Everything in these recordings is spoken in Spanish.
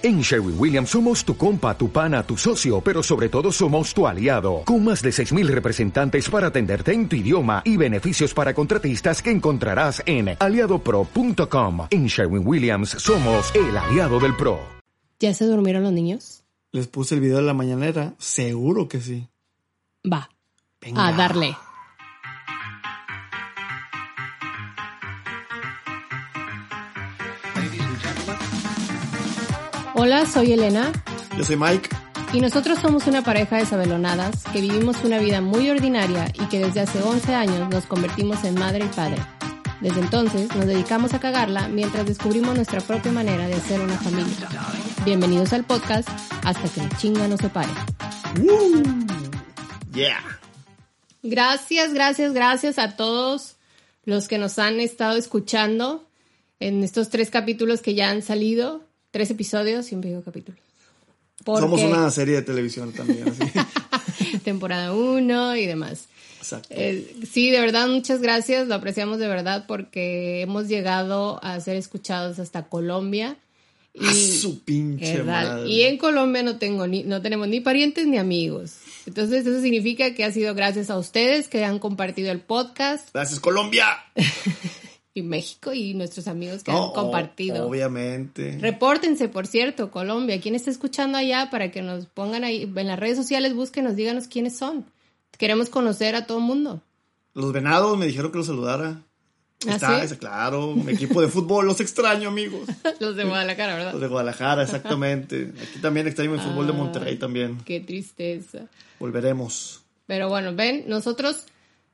En Sherwin Williams somos tu compa, tu pana, tu socio, pero sobre todo somos tu aliado, con más de 6.000 representantes para atenderte en tu idioma y beneficios para contratistas que encontrarás en aliadopro.com. En Sherwin Williams somos el aliado del PRO. ¿Ya se durmieron los niños? Les puse el video de la mañanera, seguro que sí. Va. Venga. A darle. Hola, soy Elena Yo soy Mike. y nosotros somos una pareja de sabelonadas que vivimos una vida muy ordinaria y que desde hace 11 años nos convertimos en madre y padre. Desde entonces nos dedicamos a cagarla mientras descubrimos nuestra propia manera de hacer una familia. Bienvenidos al podcast hasta que la chinga nos separe. Woo. Yeah. Gracias, gracias, gracias a todos los que nos han estado escuchando en estos tres capítulos que ya han salido. Tres episodios, siempre digo capítulos. Porque Somos una serie de televisión también. así. temporada uno y demás. Exacto. Eh, sí, de verdad, muchas gracias. Lo apreciamos de verdad porque hemos llegado a ser escuchados hasta Colombia. Y, A su pinche madre. y en Colombia no tengo ni, no tenemos ni parientes ni amigos. Entonces eso significa que ha sido gracias a ustedes que han compartido el podcast Gracias, Colombia. y México y nuestros amigos que No, han compartido. Obviamente. Repórtense, por cierto, Colombia. ¿Quién está escuchando allá para que nos pongan ahí en las redes sociales? Búsquenos, díganos quiénes son. Queremos conocer a todo el mundo. Los venados me dijeron que los saludara. ¿Ah, Está, sí? claro. Mi equipo de fútbol, los extraño, amigos. Los de Guadalajara, Los ¿verdad? de Guadalajara, exactamente. Aquí también extraño el fútbol de. Monterrey también. Qué tristeza. Volveremos. Pero bueno, ven, nosotros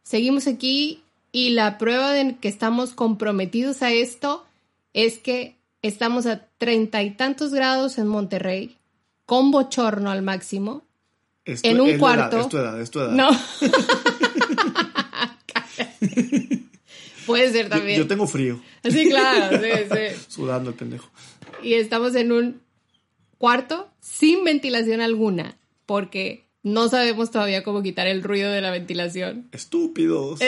seguimos aquí y la prueba de que estamos comprometidos a esto es que estamos a treinta y tantos grados en Monterrey, con bochorno al máximo. En un cuarto. Edad, es tu edad, es tu edad. No. Puede ser Yo- también. Yo, tengo frío. Sí, claro, sí, sí. Sudando el pendejo. Y estamos en un cuarto sin ventilación alguna, porque no sabemos todavía cómo quitar el ruido de la ventilación. Estúpidos.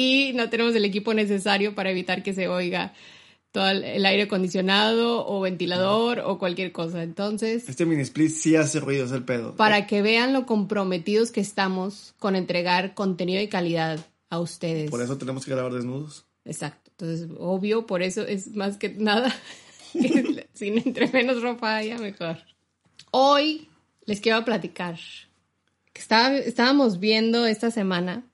Y no tenemos el equipo necesario para evitar que se oiga todo el- aire acondicionado o ventilador o cualquier cosa. Entonces, Este mini split sí hace ruido, es el pedo. para que vean lo comprometidos que estamos con entregar contenido de calidad a ustedes. Por eso tenemos que grabar desnudos. Exacto. Entonces, obvio, por eso es más que nada, que sin entre menos ropa haya, mejor. Hoy les quiero platicar que estaba- estábamos viendo esta semana,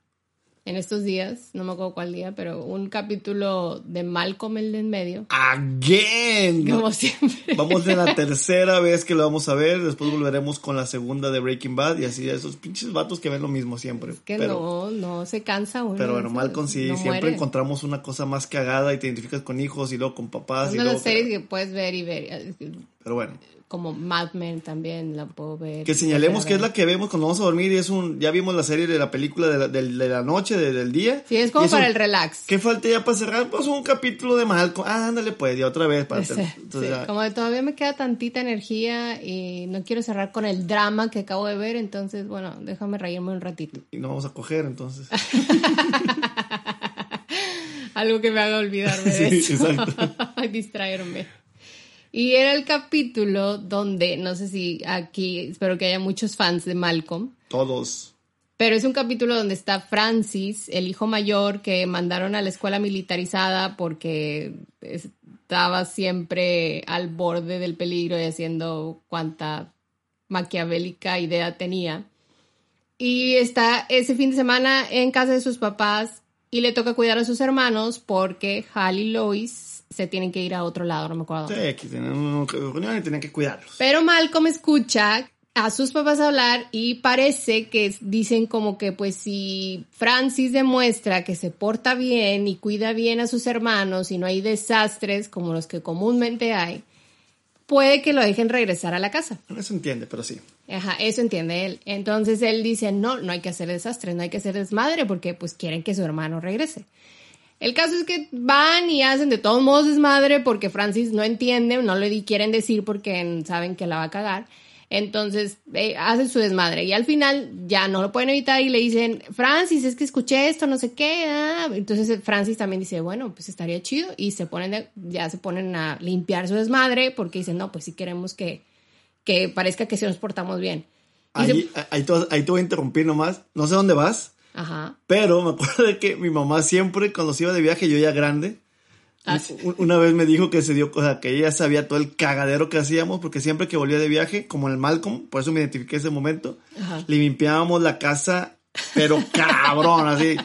en estos días, no me acuerdo cuál día, pero un capítulo de Malcolm el de en medio, Again. como siempre. Vamos de la tercera vez que lo vamos a ver. Después volveremos con la segunda de Breaking Bad. Y así, esos pinches vatos que ven lo mismo siempre. Que pero, no, no se cansa uno. pero bueno. Malcolm sí, No siempre muere. encontramos una cosa más cagada y te identificas con hijos y luego con papás. Es una de las series que puedes ver y ver, Pero bueno, como Mad Men también la puedo ver. que señalemos que es la que vemos cuando vamos a dormir y es un... Ya vimos la serie de la película de la, del- de la noche, de- del día. Sí, es como para un- el relax. ¿Qué falta ya para cerrar? Pues un capítulo de Malcolm. Ah, ándale pues, ya otra vez. Para Sí, entonces, sí, como de todavía me queda tantita energía y no quiero cerrar con el drama que acabo de ver, entonces, bueno, déjame reírme un ratito. Y no vamos a coger entonces. Algo que me haga olvidarme de Sí, eso. exacto. Distraerme. Y era el capítulo donde, no sé si aquí, espero que haya muchos fans de Malcolm, Todos. pero es un capítulo donde está Francis, el hijo mayor que mandaron a la escuela militarizada porque estaba siempre al borde del peligro y haciendo cuanta maquiavélica idea tenía. Y está ese fin de semana en casa de sus papás y le toca cuidar a sus hermanos porque Hal y Lois se tienen que ir a otro lado, no me acuerdo. Sí, tenían reunión y tenían que cuidarlos. Pero Malcolm escucha a sus papás hablar y parece que dicen como que pues si Francis demuestra que se porta bien y cuida bien a sus hermanos y no hay desastres como los que comúnmente hay, puede que lo dejen regresar a la casa. Se entiende, pero sí. Ajá, eso entiende él. Entonces él dice, no, no hay que hacer desastres, no hay que hacer desmadre porque pues quieren que su hermano regrese. El caso es que van y hacen de todos modos desmadre porque Francis no entiende, no le quieren decir porque saben que la va a cagar. Entonces eh, hacen su desmadre y al final ya no lo pueden evitar y le dicen, Francis, es que escuché esto, no sé qué. ah". Entonces Francis también dice, bueno, pues estaría chido y se ponen de- ya se ponen a limpiar su desmadre porque dicen, no, pues sí queremos que, que parezca que sí nos portamos bien. Se- te, ahí te voy a interrumpir nomás. No sé dónde vas, Ajá. pero me acuerdo de que mi mamá siempre, cuando se iba de viaje, yo ya grande, Ah, sí. una vez me dijo que se dio, o sea, que ella sabía todo el cagadero que hacíamos, porque siempre que volvía de viaje, como el Malcolm, por eso me identifiqué ese momento, Ajá. le limpiábamos la casa, pero cabrón, así.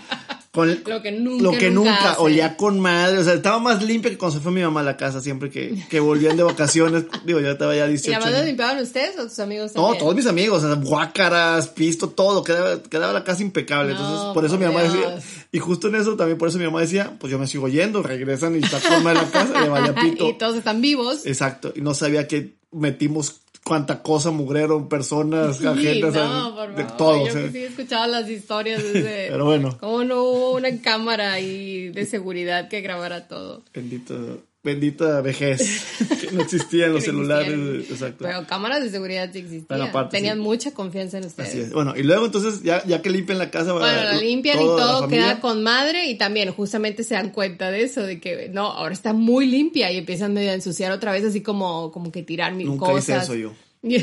Con Lo que nunca, lo que nunca nunca, olía con madre, o sea, estaba más limpia que cuando se fue mi mamá a la casa, siempre que, que volvían de vacaciones, digo, yo estaba ya ¿Y 18 además lo años. limpiaban ustedes o tus amigos No, también? todos mis amigos, o sea, guácaras, pisto, todo, quedaba, quedaba la casa impecable. No, Entonces, por eso mi por mamá decía, Dios. y justo en eso también por eso mi mamá decía, pues yo me sigo yendo, regresan y está madre la casa, le vaya pito. y todos están vivos. Exacto, y no sabía que metimos cuánta cosa, mugrero, personas, Sí, agendas, no, por de favor. todo. Yo o sea, que sí he escuchado las historias desde... Pero bueno. Cómo no hubo una cámara ahí de seguridad que grabara todo. bendito, bendita vejez, que no existían los celulares, existían. exacto. Pero cámaras de seguridad sí existían. Aparte, Tenían sí. mucha confianza en ustedes. Así es. Bueno, y luego entonces, ya, ya que limpian la casa, Bueno, la limpian y todo queda con madre y también justamente se dan cuenta de eso, de que no, ahora está muy limpia y empiezan medio a ensuciar otra vez así como, como que tirar mil Nunca cosas. hice eso yo.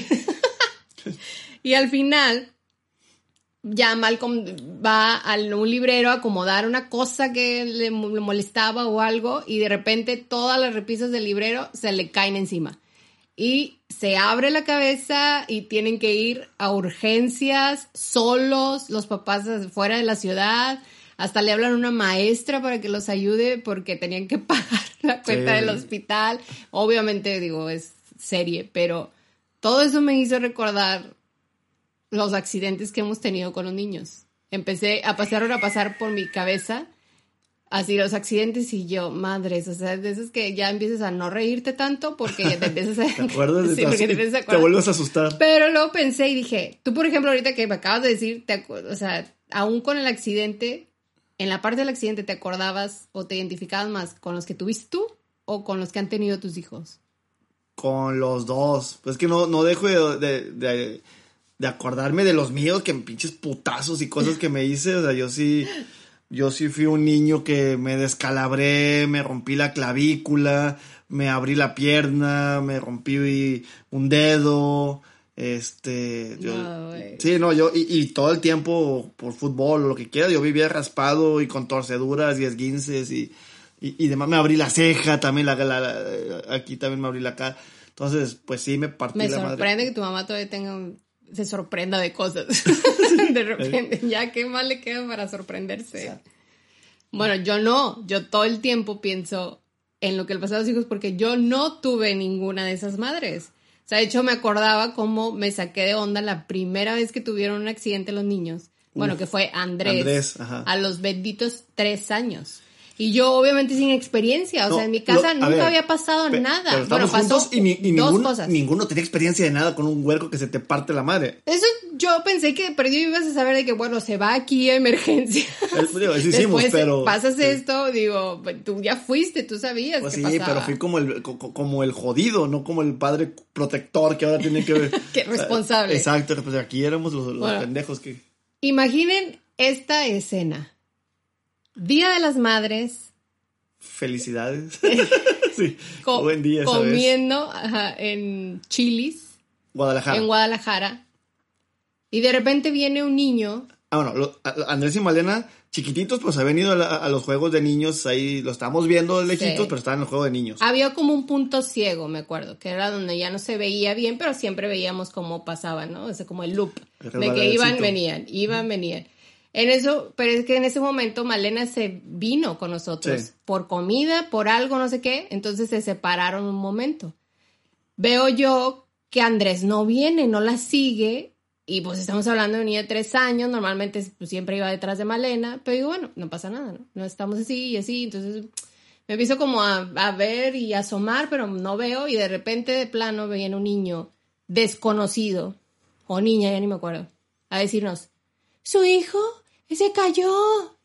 y al final, ya Malcolm va a un librero a acomodar una cosa que le, mo- le molestaba o algo y de repente todas las repisas del librero se le caen encima. Y se abre la cabeza y tienen que ir a urgencias solos, los papás fuera de la ciudad. Hasta le hablan a una maestra para que los ayude porque tenían que pagar la cuenta Sí. del hospital. Obviamente, digo, es serie, pero todo eso me hizo recordar los accidentes que hemos tenido con los niños. Empecé a pasar a pasar por mi cabeza así los accidentes y yo, madres, o sea, de esos que ya empiezas a no reírte tanto porque te empiezas a... ¿Te acuerdas? Sí, porque te, empiezas a te acordar. vuelves a asustar. Pero luego pensé y dije, tú por ejemplo ahorita que me acabas de decir, te o sea, aún con el accidente, en la parte del accidente te acordabas o te identificabas más con los que tuviste tú o con los que han tenido tus hijos. Con los dos. Pues que no, no dejo de, de, de- de acordarme de los míos, que pinches putazos y cosas que me hice. O sea, yo sí, yo sí fui un niño que me descalabré, me rompí la clavícula, me abrí la pierna, me rompí un dedo. Este, yo- No, sí, no, yo, y, y todo el tiempo por fútbol o lo que quiera, yo vivía raspado y con torceduras y esguinces y, y, y demás. Me abrí la ceja también, la, la- la- aquí también me abrí la cara. Entonces, pues sí, me partí Me la sorprende madre. que tu mamá todavía tenga un- se sorprenda de cosas. de repente, ya qué más le queda para sorprenderse. Bueno, yo no, yo todo el tiempo pienso en lo que le pasaba a los hijos porque yo no tuve ninguna de esas madres. O sea, de hecho me acordaba cómo me saqué de onda la primera vez que tuvieron un accidente los niños. Bueno, Uf, que fue Andrés, Andrés, ajá. a los benditos tres años. Y yo obviamente sin experiencia, o No, sea, en mi casa lo- nunca ver, había pasado Pe- nada. Pero bueno, pasó juntos y, ni- y dos ninguno, cosas. ninguno tenía experiencia de nada con un huerco que se te parte la madre. Eso yo pensé que perdió ibas a saber de que, bueno, se va aquí a emergencia. Es- digo, eso hicimos, Después pero- pasas esto, digo, pues, tú ya fuiste, tú sabías Pues sí, pasaba. pero fui como el, co- co- como el jodido, no como el padre protector que ahora tiene que ver. Que responsable. Exacto, pues aquí éramos los, los Bueno. pendejos que. Imaginen esta escena. Día de las Madres, Felicidades. sí, co- buen día esa vez. comiendo ajá, en Chilis, Guadalajara. en Guadalajara, y de repente viene un niño ah, bueno, lo- Andrés y Malena, chiquititos, pues habían ido a, la- a los juegos de niños, ahí lo estábamos viendo lejitos, Sí. pero estaban en los juegos de niños. Había como un punto ciego, me acuerdo, que era donde ya no se veía bien, pero siempre veíamos cómo pasaba, ¿no? O sea, como el loop, El de que iban, venían, iban, venían. En eso, pero es que en ese momento Malena se vino con nosotros Sí. por comida, por algo, no sé qué, entonces se separaron un momento. Veo yo que Andrés no viene, no la sigue, y pues estamos hablando de una niña de tres años, normalmente pues, siempre iba detrás de Malena, pero digo, bueno, no pasa nada, ¿no? No estamos así y así, entonces me empiezo como a, a ver y a asomar, pero no veo, y de repente de plano viene un niño desconocido, o niña, ya ni me acuerdo, a decirnos, su hijo se cayó,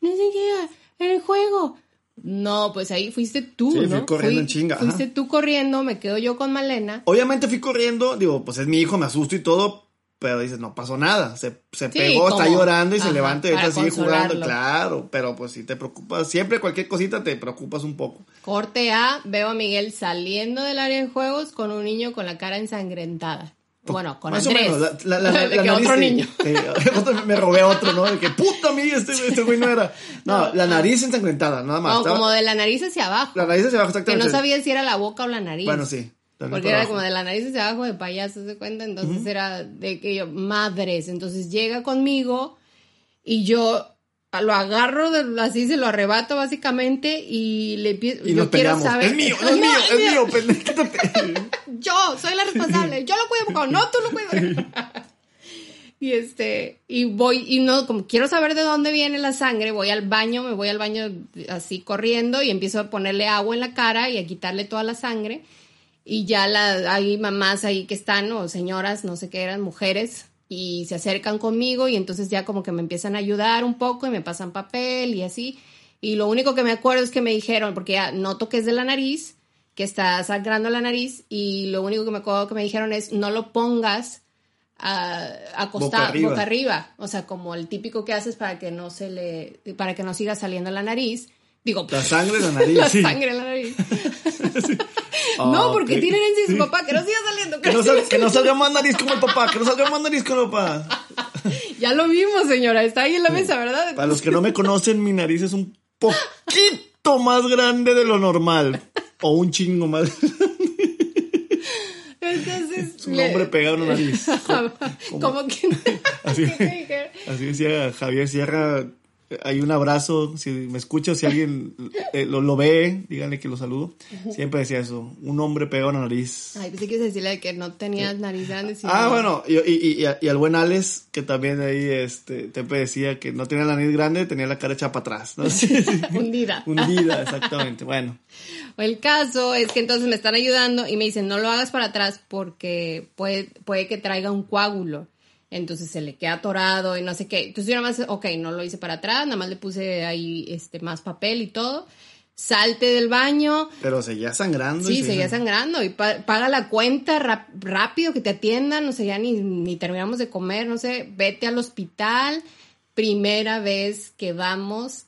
no sé qué, en el juego, No, pues ahí fuiste tú, Sí, fui ¿no? corriendo en chinga, ajá. Fuiste tú corriendo, me quedo yo con Malena. Obviamente fui corriendo, digo, pues es mi hijo, me asusto y todo, pero dices, no pasó nada. Se, se Sí, pegó, está llorando y se levanta y ahorita sigue jugando, claro. Pero pues si te preocupas, siempre cualquier cosita te preocupas un poco. Corte A, veo a Miguel saliendo del área de juegos con un niño con la cara ensangrentada. Bueno, con Más Andrés. o menos, la, la, la, De que nariz otro niño. Eh, otro- me robé otro, ¿no? De que puta mía, este, este güey no era. No, la nariz ensangrentada, nada más. No, Estaba- como de la nariz hacia abajo. La nariz hacia abajo, Que exactamente. no sabía si era la boca o la nariz. Bueno, sí. Porque por era abajo. como de la nariz hacia abajo de payaso, ¿se cuenta? Entonces era de que yo, madres. Entonces llega conmigo y yo lo agarro, así se lo arrebato básicamente y le empiezo. Y yo nos quiero peleamos. saber. Es mío, no es mío, es mío, pendejo. quítate. Yo soy la responsable. Yo lo cuido, no tú lo cuidas. Y este, y voy, y no, como quiero saber de dónde viene la sangre, voy al baño, me voy al baño así corriendo y empiezo a ponerle agua en la cara y a quitarle toda la sangre. Y ya la, hay mamás ahí que están, o señoras, no sé qué eran, mujeres, y se acercan conmigo y entonces ya como que me empiezan a ayudar un poco y me pasan papel y así. Y lo único que me acuerdo es que me dijeron, porque ya noto que es de la nariz, que está sangrando la nariz, y lo único que me acuerdo que me dijeron es, no lo pongas a, acostado, Boca boca arriba. arriba. O sea, como el típico que haces para que no se le, para que no siga saliendo la nariz. Digo, La sangre en la nariz. la sí. sangre en la nariz. Ah, no, porque ok. tiene herencia de Sí. su papá, que no siga saliendo. Que no, sal- que no salga más nariz como el papá, que no salga más nariz como el papá. Ya lo vimos, señora. Está ahí en la mesa, ¿verdad? Para los que no me conocen, mi nariz es un poquito más grande de lo normal. O un chingo más. Entonces. Es un le- hombre pegado en la nariz. Como que. Así, así decía Javier Sierra. Hay un abrazo. Si me escucha, si alguien eh, lo, lo ve, díganle que lo saludo. Siempre decía eso. Un hombre pegado en la nariz. Ay, pensé que decirle que no tenías nariz grande. sino- Ah, bueno, y, y, y, y al buen Alex, que también ahí este, siempre decía que no tenía la nariz grande, tenía la cara hecha para atrás. Hundida. Hundida, exactamente. Bueno, El caso es que entonces me están ayudando y me dicen, no lo hagas para atrás porque puede, puede que traiga un coágulo. Entonces se le queda atorado y no sé qué. Entonces yo nada más, ok, no lo hice para atrás, nada más le puse ahí este, más papel y todo. Salte del baño, pero seguía sangrando. y Sí, seguía sangrando y pa- paga la cuenta rápido, que te atiendan, no sé, ya ni, ni terminamos de comer, no sé, vete al hospital, primera vez que vamos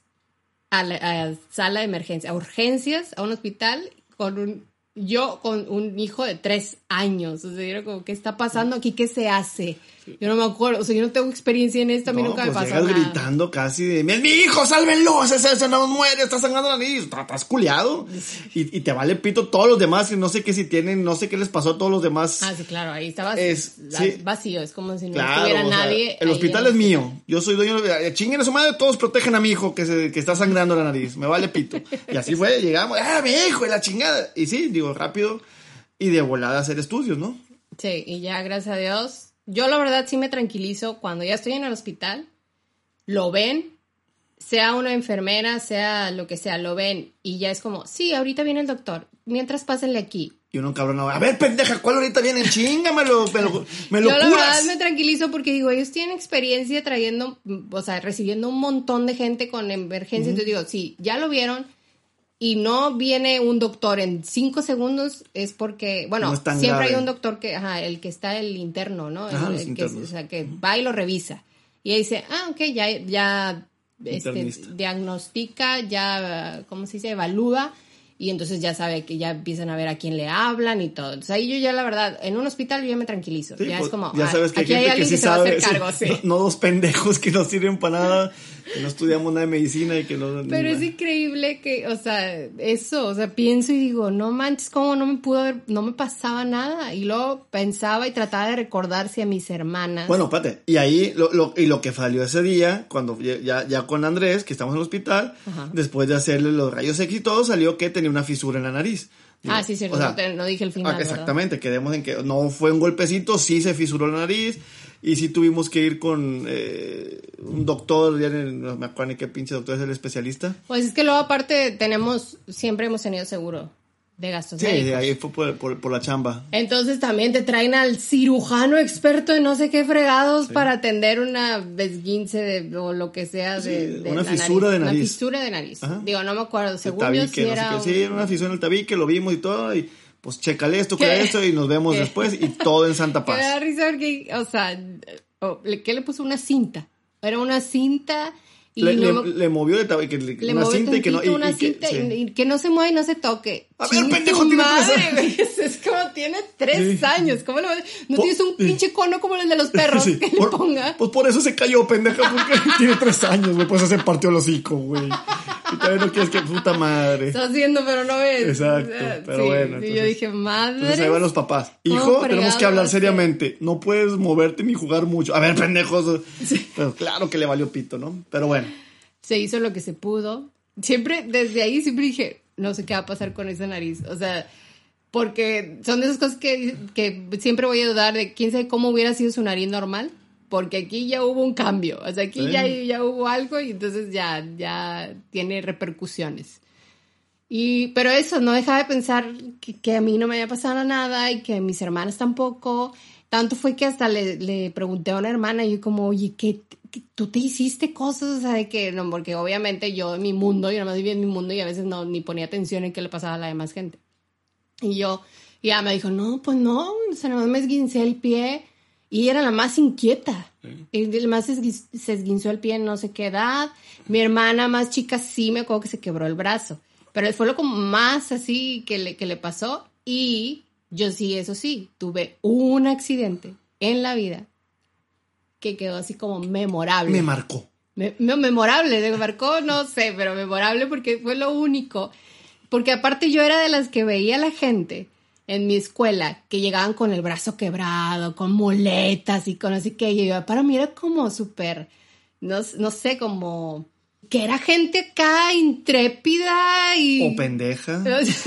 a la a sala de emergencia, a urgencias, a un hospital con un, yo con un hijo de tres años, o sea, yo era como, ¿qué está pasando aquí? ¿Qué se hace? Yo no me acuerdo, o sea, yo no tengo experiencia en esto, a mí No, nunca pues me pasó llegas nada. gritando casi de, "Mi- hijo, sálvenlo, ese, ese no muere, está sangrando la nariz, Está- estás culiado. Y, y te vale pito todos los demás, y no sé qué si tienen, no sé qué les pasó a todos los demás. Ah, sí, claro, ahí estaba Es- sí. vacío, es como si no Claro, estuviera o sea, nadie. el hospital es mío. Yo soy dueño de... Chinguen a su madre, todos protegen a mi hijo que, se, que está sangrando la nariz. Me vale pito. Y así fue, llegamos, ¡ah, mi hijo! Y la chingada. Y sí, digo, rápido. Y de volada a hacer estudios, ¿no? Sí, y ya, gracias a Dios. Yo la verdad sí me tranquilizo cuando ya estoy en el hospital, lo ven, sea una enfermera, sea lo que sea, lo ven y ya es como, sí, ahorita viene el doctor, mientras pásenle aquí. Y uno cabrón, a ver, pendeja, ¿cuál ahorita viene? Chingamelo, me lo, me lo Yo la verdad curas. me tranquilizo porque digo, ellos tienen experiencia trayendo, o sea, recibiendo un montón de gente con emergencia. Entonces digo, sí, ya lo vieron y no viene un doctor en cinco segundos, es porque, bueno, No siempre hay grave. un doctor que, ajá, el que está el interno, ¿no? Ajá, El- el que, o sea, que va y lo revisa. Y ahí dice, ah, ok, ya, ya este, diagnostica, ya, ¿cómo se dice? Evalúa. Y entonces ya sabe que ya empiezan a ver a quién le hablan y todo. Entonces ahí yo ya la verdad, en un hospital yo ya me tranquilizo. Sí, ya pues, es como, ya ah, sabes que hay aquí hay gente que alguien sí que se va a sabe. hacer cargo, sí. sí. No, no dos pendejos que no sirven para nada, que no estudiamos nada de medicina y que no... Pero es increíble que, o sea, eso, o sea, pienso y digo, no manches, cómo no me pudo haber, no me pasaba nada. Y luego pensaba y trataba de recordar si a mis hermanas. Bueno, espérate. Y ahí, lo, lo- y lo que salió ese día, cuando ya, ya, con Andrés, que estamos en el hospital, Ajá. después de hacerle los rayos X y todo, salió que tenía una fisura en la nariz. Digo, ah, sí, cierto, o sea, no, te- no dije el ah, final. ¿verdad? exactamente, quedemos en que no fue un golpecito, sí se fisuró la nariz, y sí tuvimos que ir con eh, un doctor, ya no me acuerdo ni qué pinche doctor es el especialista. Pues es que luego aparte tenemos, siempre hemos tenido seguro. de gastos Sí, médicos. ahí fue por, por- por la chamba. Entonces también te traen al cirujano experto en no sé qué fregados para atender una desguince de, o lo que sea Sí, de, de una la fisura de nariz. Una fisura de nariz. Ajá. Digo, no me acuerdo. Según yo tabique, sí no sé era... qué. un- Sí, era una fisión en el tabique, lo vimos y todo, y pues chécale esto, chécale esto, y nos vemos ¿Qué? después, y todo en Santa Que me da Paz. risa porque, o sea, ¿qué le puso? Una cinta. Era una cinta y Le, no le- movió de tabique, le- una movió cinta y que no. y- una y que- cinta sí. y que no se mueva y no se toque. A ver, pendejo, tiene tres madre, años. güey. Es, como tiene tres Sí. años. ¿Cómo va- No tienes un pinche cono como el de los perros Sí, que por- le ponga. Pues por eso se cayó, pendeja, porque tiene tres años, güey, pues se partió el hocico, güey. Y todavía no quieres que puta madre. Está haciendo, pero no ves. Exacto, O sea, pero sí, bueno, sí, yo entonces- dije, madre. Entonces ahí van los papás. ¿Cómo Hijo, tenemos que hablar seriamente. No puedes moverte ni jugar mucho. A ver, pendejos. Pero claro que le valió pito, ¿no? Pero bueno. se hizo lo que se pudo. Siempre, desde ahí siempre dije, no sé qué va a pasar con esa nariz. O sea, porque son de esas cosas que, que siempre voy a dudar de quién sabe cómo hubiera sido su nariz normal. Porque aquí ya hubo un cambio. O sea, aquí Sí. ya, ya hubo algo y entonces ya, ya tiene repercusiones. Y, pero eso, no dejaba de pensar que, que a mí no me había pasado nada y que a mis hermanas tampoco. Tanto fue que hasta le, le pregunté a una hermana y yo como, oye, ¿qué, qué- tú te hiciste cosas? O sea, de que, no, porque obviamente yo en mi mundo, yo nada más vivía en mi mundo y a veces no, ni ponía atención en qué le pasaba a la demás gente. Y yo, y ella me dijo, no, pues no, o sea, nada más me esguincé el pie y era la más inquieta. Y la más se esguinzó el pie en no sé qué edad. Mi hermana más chica sí me acuerdo que se quebró el brazo. Pero fue lo como más así que le, que le pasó. Y yo sí, eso sí, tuve un accidente en la vida que quedó así como memorable. Me marcó. Me- no, memorable, me marcó, no sé, pero memorable porque fue lo único. Porque aparte yo era de las que veía a la gente en mi escuela que llegaban con el brazo quebrado, con muletas y con así que yo, para mí era como súper, no, no sé, como que era gente acá intrépida y... O pendeja.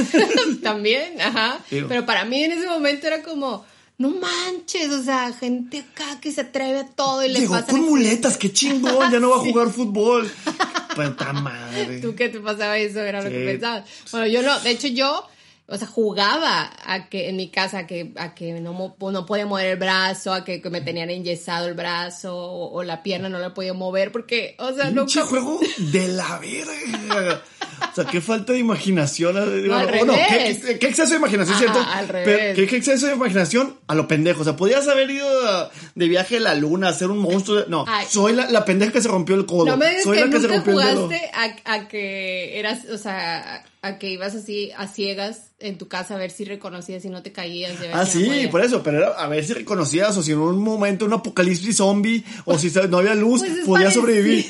También, ajá. Pero para mí en ese momento era como, no manches, o sea, gente acá que se atreve a todo y le Llegó pasa. con muletas, qué chingón, ya no va a jugar fútbol. Puta madre. ¿Tú qué te pasaba eso? Era lo que pensabas. Bueno, yo no, de hecho yo, o sea, jugaba a que en mi casa a que, a que no, mo- no podía mover el brazo, a que, que me tenían enyesado el brazo o, o la pierna no la podía mover porque, o sea, nunca... juego de la verga. O sea, qué falta de imaginación. Al no. ¿qué, exceso de imaginación, Ajá, ¿cierto? al revés. ¿qué, qué exceso de imaginación a lo pendejo. O sea, podías haber ido de viaje a la luna, a ser un monstruo. No, Ay. soy la, la pendeja que se rompió el codo. No me digas soy que la que se nunca rompió el jugaste a, a que eras, o sea, a, que ibas así a ciegas en tu casa a ver si reconocías y no te caías. Ah, sí, por eso, pero era a ver si reconocías o si en un momento un apocalipsis zombie o si no había luz, Pues es podía sobrevivir.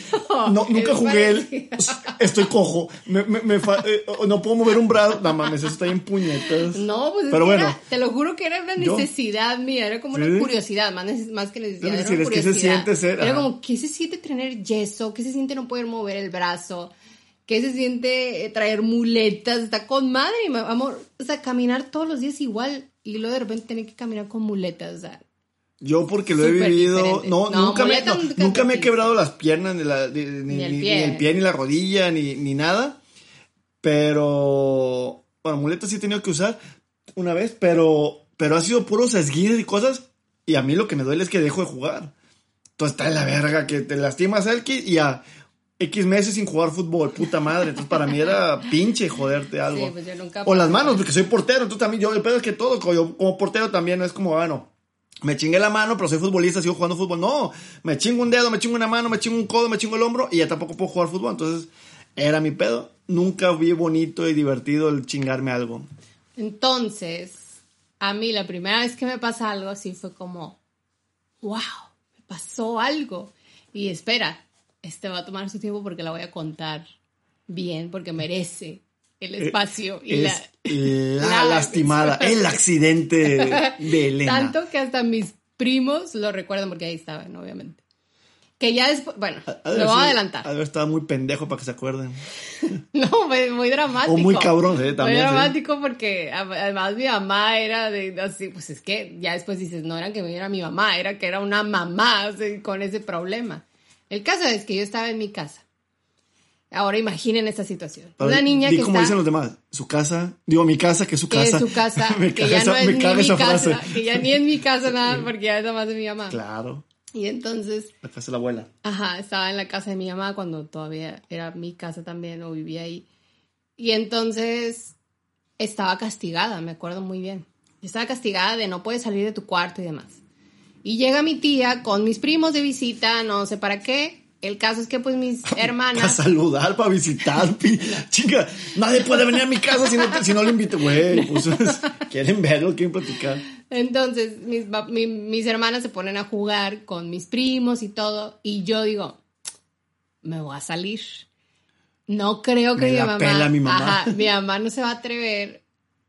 No, nunca es jugué parecido. Estoy cojo. Me, me- me fa- eh, no puedo mover un brazo. No mames, eso está bien puñetas. No, pues es Pero bueno. era- te lo juro que era una Yo- necesidad mía, era como Sí. una curiosidad, más, más que necesidad. Era decir, una se siente ser- Era ajá. como, ¿qué se siente tener yeso? ¿Qué se siente no poder mover el brazo? ¿Qué se siente eh, traer muletas? Está con madre, amor. O sea, caminar todos los días igual y luego de repente tener que caminar con muletas, o sea. Yo porque lo he vivido, no, No, nunca, me, no, nunca nunca me he quebrado las piernas, ni, la- ni- el pie. ni el pie, ni la rodilla, ni, ni nada. Pero, bueno, muletas sí he tenido que usar una vez, pero, pero ha sido puros esguines y cosas. Y a mí lo que me duele es que dejo de jugar. Entonces está de la verga que te lastimas X y a X meses sin jugar fútbol, puta madre. Entonces para mí era pinche joderte algo. Sí, pues yo nunca- O las manos, porque soy portero, entonces también yo, el pedo es que todo, como, yo, como portero también es como, bueno, me chingué la mano, pero soy futbolista, sigo jugando fútbol. No, me chingo un dedo, me chingo una mano, me chingo un codo, me chingo el hombro y ya tampoco puedo jugar fútbol. Entonces, era mi pedo. Nunca vi bonito y divertido el chingarme algo. Entonces, a mí la primera vez que me pasa algo así fue como, wow, me pasó algo. Y espera, este va a tomar su tiempo porque la voy a contar bien, porque merece el espacio y la, la- lastimada, el accidente de Elena. Tanto que hasta mis primos lo recuerdan porque ahí estaban, obviamente. Que ya después, bueno, lo voy a adelantar. ha de haber estado muy pendejo para que se acuerden. No, fue muy dramático. O muy cabrón, sí, Muy también, sí. dramático porque a- además mi mamá era de así, pues es que ya después dices, no era que era mi mamá, era que era una mamá sea, con ese problema. El caso es que yo estaba en mi casa Ahora imaginen esta situación. Pero Una niña que como está... dicen los demás, su casa, digo mi casa, que es su que casa. es su casa, me que caga ya esa, no es ni mi casa, frase. que ya ni en mi casa nada, porque ya es la más de mi mamá. Claro, Y entonces, la casa de la abuela. ajá, estaba en la casa de mi mamá cuando todavía era mi casa también o vivía ahí. Y entonces estaba castigada, me acuerdo muy bien. Estaba castigada de no puedes salir de tu cuarto y demás. Y llega mi tía con mis primos de visita, no sé para qué. El caso es que pues mis Para hermanas... saludar, para visitar, pi- chica, nadie puede venir a mi casa si no, si no lo invito, güey. Pues, quieren verlo, quieren platicar. Entonces mis, mi- mis hermanas se ponen a jugar con mis primos y todo. Y yo digo, me voy a salir. No creo que Me mi la mamá, pela mi mamá. Ajá, mi mamá no se va a atrever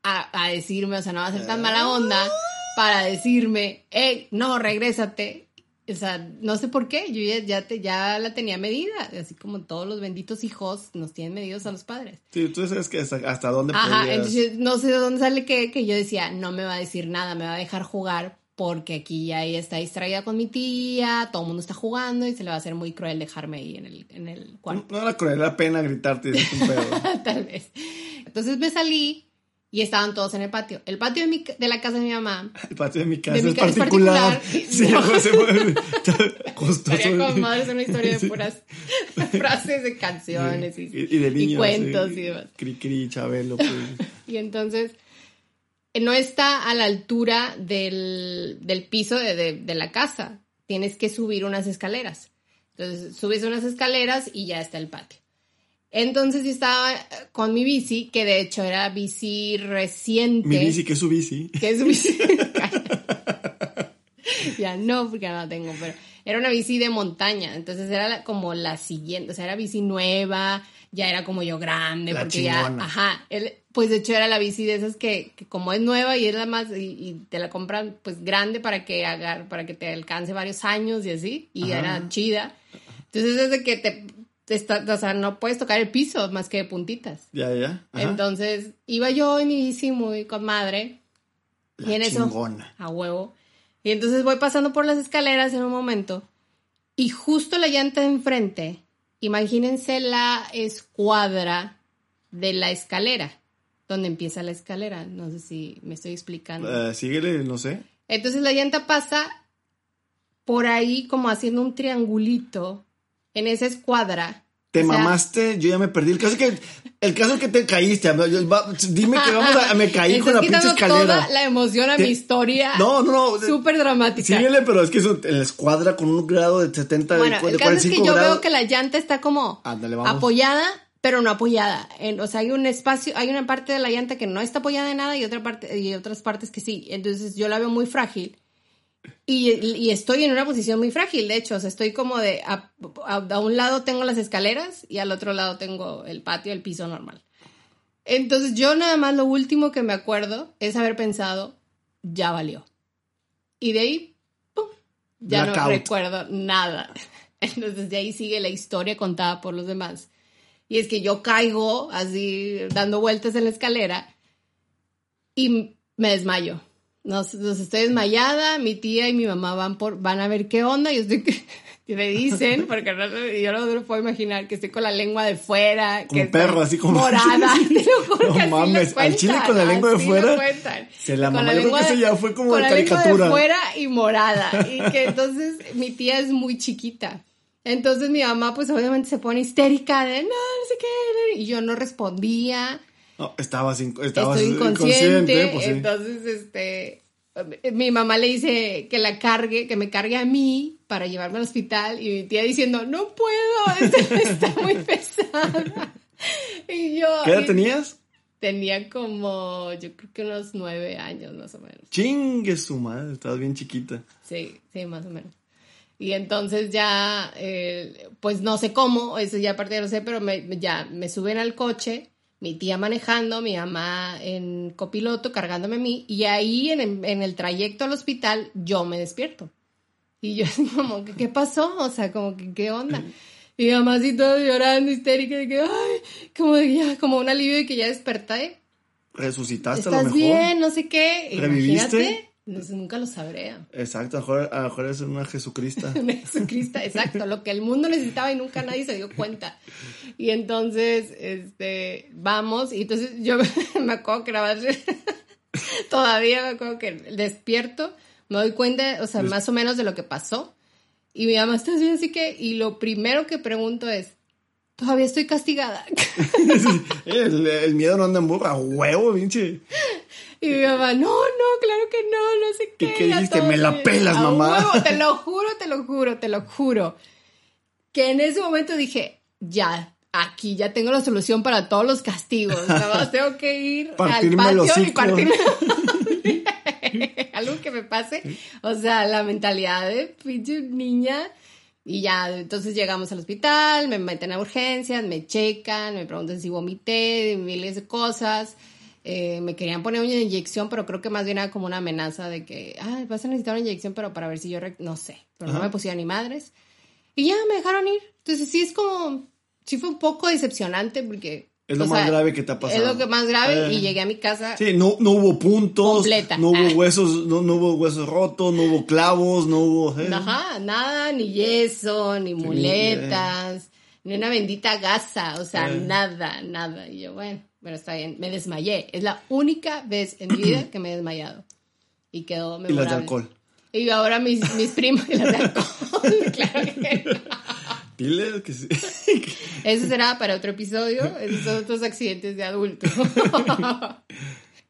a, a decirme, o sea, no va a ser tan mala onda para decirme, eh, no, regrésate. O sea, no sé por qué, yo ya, ya, te, ya la tenía medida, así como todos los benditos hijos nos tienen medidos a los padres. Sí, tú sabes que hasta, hasta dónde Ajá, podías- entonces no sé de dónde sale que, que yo decía, no me va a decir nada, me va a dejar jugar porque aquí ya ella está distraída con mi tía, todo el mundo está jugando y se le va a hacer muy cruel dejarme ahí en el, en el cuarto, No era cruel, era pena gritarte y decirte un pedo. tal vez. Entonces me salí y estaban todos en el patio. El patio de, mi, de la casa de mi mamá. El patio de mi casa De mi es casa es particular. particular. Sí, No. Estaría con madre, es una historia de Sí. puras frases de canciones y, y, y de y niños. cuentos sí. y demás. Cri, cri, Chabelo. pues. Y entonces eh, no está a la altura del, del piso de, de- de la casa. Tienes que subir unas escaleras. Entonces subes unas escaleras y ya está el patio. Entonces yo estaba eh, con mi bici, que de hecho era bici reciente. Mi bici, que es su bici. Que es bici. ya no, porque no la tengo, pero era una bici de montaña. Entonces era como la siguiente, o sea, era bici nueva, ya era como yo grande, La porque chingona. ya, ajá, el- pues de hecho era la bici de esas que, que como es nueva y es la más, y, y te la compran pues grande para que haga, para que te alcance varios años y así, y Ajá. era chida. Entonces desde que te está, o sea, no puedes tocar el piso más que de puntitas. Ya, ya. Ajá. Entonces iba yo en mi bici muy con madre. La y en eso, a huevo. Y entonces voy pasando por las escaleras en un momento. Y justo la llanta de enfrente, imagínense la escuadra de la escalera, donde empieza la escalera. No sé si me estoy explicando. Eh, síguele, no sé. Entonces la llanta pasa por ahí como haciendo un triangulito en esa escuadra. Te O sea, mamaste, yo ya me perdí. El caso es que, el caso es que te caíste. Dime que vamos a, me caí con la pinche escalera. toda la emoción a Te- mi historia. No, no, no. Súper dramática. Síguele, pero es que eso, en la escuadra con un grado de 70, de- Bueno, de, el caso es que 45 yo grados. veo que la llanta está como Ándale, apoyada, pero no apoyada. En- o sea, hay un espacio, hay una parte de la llanta que no está apoyada en nada y otra parte y otras partes que sí. Entonces yo la veo muy frágil. Y, y estoy en una posición muy frágil, de hecho, o sea, estoy como de, a, a- a un lado tengo las escaleras y al otro lado tengo el patio, el piso normal. Entonces yo nada más lo último que me acuerdo es haber pensado, ya valió. Y de ahí, ¡pum! ya no recuerdo nada. Entonces de ahí sigue la historia contada por los demás. Y es que yo caigo así dando vueltas en la escalera y me desmayo. Nos, nos estoy desmayada, mi tía y mi mamá van por van a ver qué onda, yo estoy que me dicen, porque no, yo no me lo puedo imaginar, que estoy con la lengua de fuera, Como que perro, así como- morada, te lo juro No mames, al chile con la lengua de fuera, se la mamá, yo creo que eso ya fue como con de la lengua caricatura. de fuera y morada, y que entonces mi tía es muy chiquita. Entonces mi mamá pues obviamente se pone histérica de no, no sé qué, y yo no respondía. No, estabas, inc- estabas Estoy inconsciente, pues sí. entonces este mi mamá le dice que la cargue, que me cargue a mí para llevarme al hospital y mi tía diciendo, "No puedo, está muy pesada." Y yo ¿Qué edad tenías? Tenía como yo creo que unos nueve años más o menos. Chingue su madre, estabas bien chiquita. Sí, sí, más o menos. Y entonces ya, eh, pues no sé cómo, eso ya aparte lo sé, pero me, ya me suben al coche, mi tía manejando, mi mamá en copiloto cargándome a mí, y ahí en, el- en el trayecto al hospital yo me despierto. Y yo así como, ¿qué pasó? O sea, como que, ¿qué onda? Y mi mamá así todo llorando, histérica, de que, ay, como, de ya, como un alivio de que ya desperté. Resucitaste a lo ¿Estás mejor. bien? No sé qué. ¿Reviviste? Imagínate. Entonces, nunca lo sabré. Exacto, a lo mejor, a lo mejor es una Jesucrista. Una Jesucristo, exacto, lo que el mundo necesitaba y nunca nadie se dio cuenta. Y entonces, este, vamos, y entonces yo me acuerdo que era todavía me acuerdo que despierto, me doy cuenta, o sea, más o menos de lo que pasó. Y mi mamá está así, así que, y lo primero que pregunto es, todavía estoy castigada. el, el miedo no anda en boca, huevo, pinche. Y mi mamá, no, no, claro que no, no sé qué. ¿Y qué dijiste? Me la bien". pelas, A mamá. huevo, te lo juro, te lo juro, te lo juro. Que en ese momento dije, ya, aquí ya tengo la solución para todos los castigos. Nada más tengo que ir Partirme al patio y partirme Algo que me pase. O sea, la mentalidad de pinche niña. Y ya, entonces llegamos al hospital, me meten a urgencias, me checan, me preguntan si vomité, miles de cosas. Eh, me querían poner una inyección, pero creo que más bien era como una amenaza de que, ah, vas a necesitar una inyección, pero para ver si yo, rec-". no sé, pero no Ajá. me pusieron ni madres. Y ya me dejaron ir. Entonces sí es como, sí fue un poco decepcionante porque... Es lo más sea, grave que te ha pasado. Es lo que más grave Eh. y llegué a mi casa Sí, no, no hubo puntos, Completa. no hubo Ah. huesos, no, no hubo huesos rotos, no hubo clavos, no hubo... eh. Ajá, nada, ni yeso, ni muletas, ni una bendita gasa, o sea, Eh. nada, nada. Y yo, bueno, pero está bien, me desmayé. Es la única vez en mi vida que me he desmayado. Y quedó Y memorable. las de alcohol. Y ahora mis, mis primos y las de alcohol, claro que no. Dile que sí. Eso será para otro episodio, esos son otros accidentes de adulto.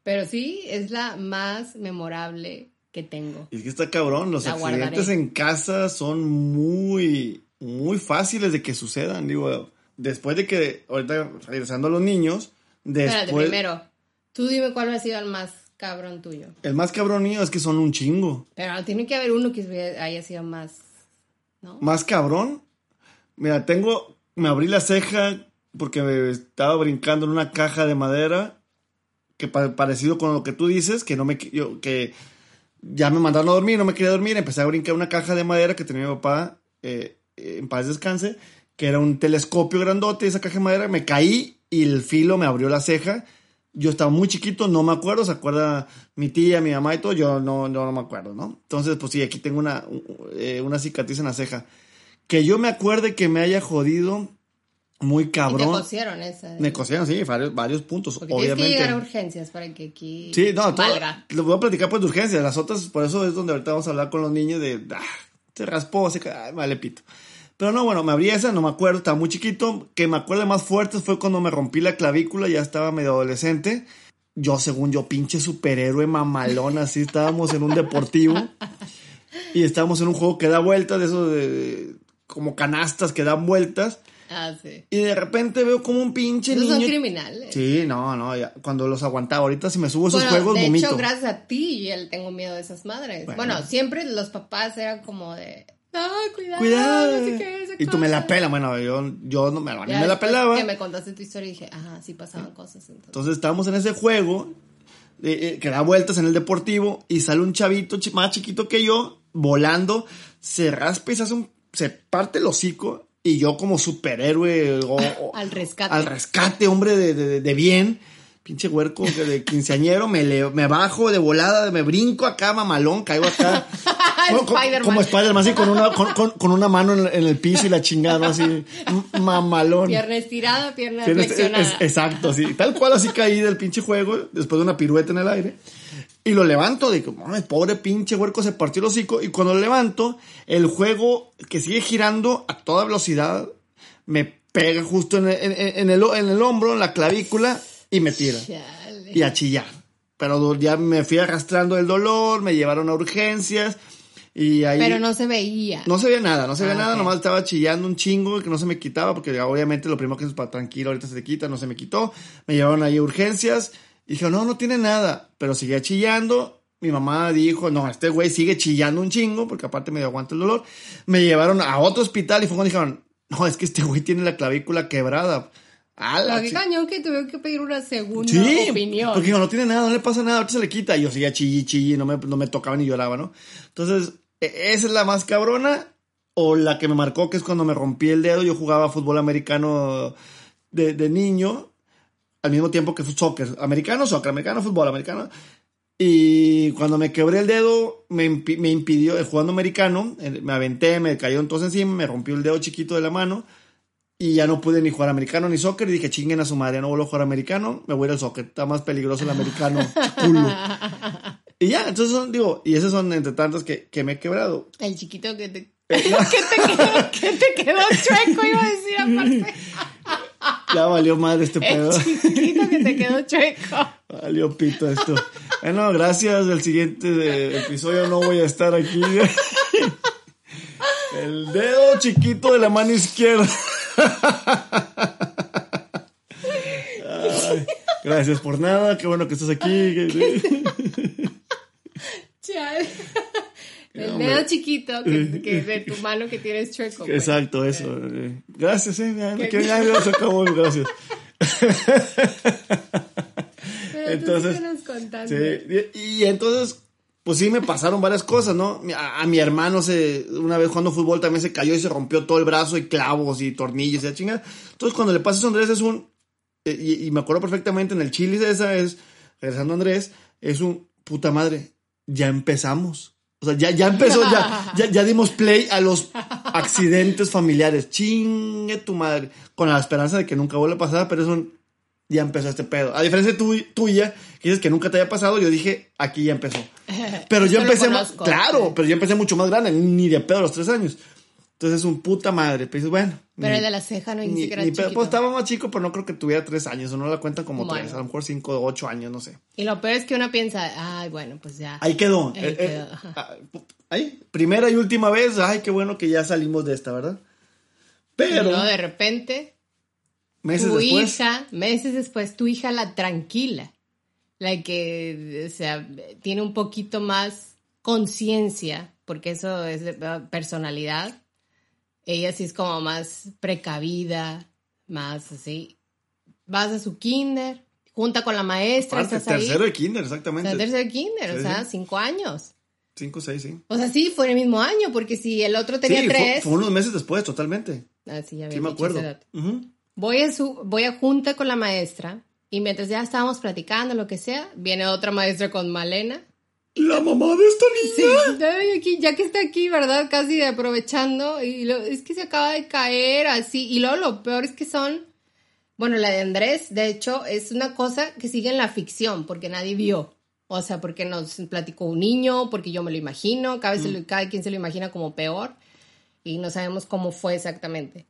Pero sí, es la más memorable que tengo. Y es que está cabrón, los La accidentes guardaré. en casa son muy, muy fáciles de que sucedan. Digo, después de que, ahorita regresando a los niños, Espérate, después... primero, tú dime cuál ha sido el más cabrón tuyo. El más cabrón mío es que son un chingo. Pero tiene que haber uno que haya sido más, ¿no? Más cabrón. Mira, tengo, me abrí la ceja porque me estaba brincando en una caja de madera que pa- parecido con lo que tú dices, que no me, yo, que ya me mandaron a dormir, no me quería dormir, empecé a brincar una caja de madera que tenía mi papá, eh, en paz descanse, que era un telescopio grandote, esa caja de madera, me caí y el filo me abrió la ceja. Yo estaba muy chiquito, no me acuerdo, se acuerda mi tía, mi mamá y todo, yo no, no, no me acuerdo, ¿no? Entonces, pues sí, aquí tengo una, eh, una cicatriz en la ceja. Que yo me acuerde que me haya jodido muy Y te cabrón. cosieron esa. Me cosieron, sí, varios, varios puntos, Porque tienes que obviamente. llegar a urgencias para que aquí Sí, no, todo, valga. lo voy a platicar pues de urgencia. Las otras, por eso es donde ahorita vamos a hablar con los niños de, ah, se raspó, se ca- ah, vale pito. Pero no, bueno, me abrí esa, no me acuerdo, estaba muy chiquito. Que me acuerdo más fuerte fue cuando me rompí la clavícula, ya estaba medio adolescente. Yo, según yo, pinche superhéroe mamalón, así estábamos en un deportivo. y estábamos en un juego que da vueltas, de esos de, como canastas que dan vueltas. Ah, sí. Y de repente veo como un pinche Esos son niño. criminales. Sí, no, no, ya, cuando los aguantaba. Ahorita si me subo esos Bueno, juegos, de vomito. hecho, gracias a ti, ya tengo miedo de esas madres. Bueno. Bueno, siempre los papás eran como de, ah, cuidado, Cuidado. no sé qué, y tú me la cosa". pelas. Bueno, yo, yo no me, a mí me la pelaba. Que me contaste tu historia y dije, ajá, sí pasaban cosas. Entonces. Entonces estábamos en ese juego eh, eh, que da vueltas en el deportivo y sale un chavito más chiquito que yo volando, se raspa y se hace un, se parte el hocico y yo como superhéroe o, o- Al rescate. al rescate, hombre de, de- de bien, pinche huerco de quinceañero, me, leo- me bajo de volada, me brinco acá, mamalón, caigo acá. Spider-Man. como Spider-Man, así con una, con, con- con una mano en, en el piso y la chingada, ¿no? así, mamalón. Pierna estirada, pierna flexionada. es- exacto, sí. Tal cual así caí del pinche juego, después de una pirueta en el aire. Y lo levanto, digo, mames, pobre pinche huerco se partió el hocico. Y cuando lo levanto, el juego que sigue girando a toda velocidad, me pega justo en el, en- en el, en el hombro, en la clavícula, y me tira. Chale. Y a chillar. Pero ya me fui arrastrando el dolor, me llevaron a urgencias. Y ahí. Pero no se veía. No se veía nada, no se veía Ah, nada, ok. nomás estaba chillando un chingo que no se me quitaba, porque obviamente lo primero que es para tranquilo, ahorita se te quita, no se me quitó. Me llevaron ahí a urgencias y dije, no, no tiene nada, pero seguía chillando. Mi mamá dijo, no, este güey sigue chillando un chingo, porque aparte me aguanta el dolor. Me llevaron a otro hospital y fue cuando dijeron, no, es que este güey tiene la clavícula quebrada. A la Pero qué cañón que tuve que pedir una segunda Sí, opinión. porque digo, no tiene nada, no le pasa nada, ahorita se le quita. Y yo seguía chilli, chilli, no me, no me tocaba ni lloraba, ¿no? Entonces, esa es la más cabrona. O la que me marcó, que es cuando me rompí el dedo. Yo jugaba fútbol americano de, de niño, al mismo tiempo que soccer. Americano, soccer, americano, fútbol, americano. Y cuando me quebré el dedo, me, me impidió, jugando americano, eh, me aventé, me cayó entonces encima, me rompió el dedo chiquito de la mano. Y ya no pude ni jugar americano ni soccer. Y dije, chinguen a su madre, no vuelvo a jugar americano, me voy al soccer. Está más peligroso el americano, culo. Y ya, entonces son, digo, y esas son entre tantas que, que me he quebrado. El chiquito que te, que te quedó, que te quedó chueco, iba a decir aparte. Ya valió madre este pedo. El chiquito que te quedó chueco. Valió pito esto. Bueno, gracias. El siguiente de- episodio no voy a estar aquí. El dedo chiquito de la mano izquierda. Ay, gracias por nada. Qué bueno que estás aquí. Chale. El hombre. dedo chiquito que, que de tu mano que tienes chueco. pues. Exacto, eso. Eh, Gracias, eh. Ya se acabó. Gracias. Pero entonces, tú contando. Sí, y, y entonces, pues sí me pasaron varias cosas, ¿no? A, a mi hermano se, una vez jugando fútbol también se cayó y se rompió todo el brazo y clavos y tornillos y la chingada. Entonces cuando le pasa a Andrés es un, eh, y, y me acuerdo perfectamente en el Chile esa es, regresando a Andrés, es un, puta madre, ya empezamos. O sea, ya, ya empezó, ya, ya, ya dimos play a los accidentes familiares. Chingue tu madre. Con la esperanza de que nunca vuelva a pasar, pero es un, ya empezó este pedo. A diferencia de tu- tuya, que dices que nunca te había pasado, yo dije, aquí ya empezó. Pero yo empecé más, claro, pero yo empecé mucho más grande, ni de pedo a los tres años. Entonces es un puta madre. Pero dices, bueno. Pero ni- el de la ceja no ni, ni chiquito. Pues estaba más chico, pero no creo que tuviera tres años, o no la cuentan como Bueno. tres, a lo mejor cinco o ocho años, no sé. Y lo peor es que uno piensa, ay, bueno, pues ya. Ahí quedó. Ahí Eh, eh, quedó, ajá. ah, primera y última vez, ay, qué bueno que ya salimos de esta, ¿verdad? Pero, luego de repente, meses tu después, hija, meses después, tu hija la tranquila, la que, o sea, tiene un poquito más conciencia, porque eso es de eh, personalidad. Ella sí es como más precavida, más así. Vas a su kinder, junta con la maestra, parte, estás ahí. tercero de kinder, exactamente. O sea, tercero de kinder, Sí, o sea, sí. cinco años. Cinco, seis, sí. O sea, sí, fue en el mismo año, porque si el otro tenía sí, tres. Fue, unos meses después, totalmente. Ah, sí, ya Sí, me acuerdo. Voy a, su, voy a junta con la maestra y mientras ya estábamos platicando, lo que sea, viene otra maestra con Malena. La mamá de esta niña. Sí, ay, aquí, ya que está aquí, ¿verdad? Casi aprovechando. Y lo- es que se acaba de caer así. Y luego lo peor es que son. Bueno, la de Andrés, de hecho, es una cosa que sigue en la ficción, porque nadie vio. O sea, porque nos platicó un niño, porque yo me lo imagino, cada, vez se lo- cada quien se lo imagina como peor y no sabemos cómo fue exactamente.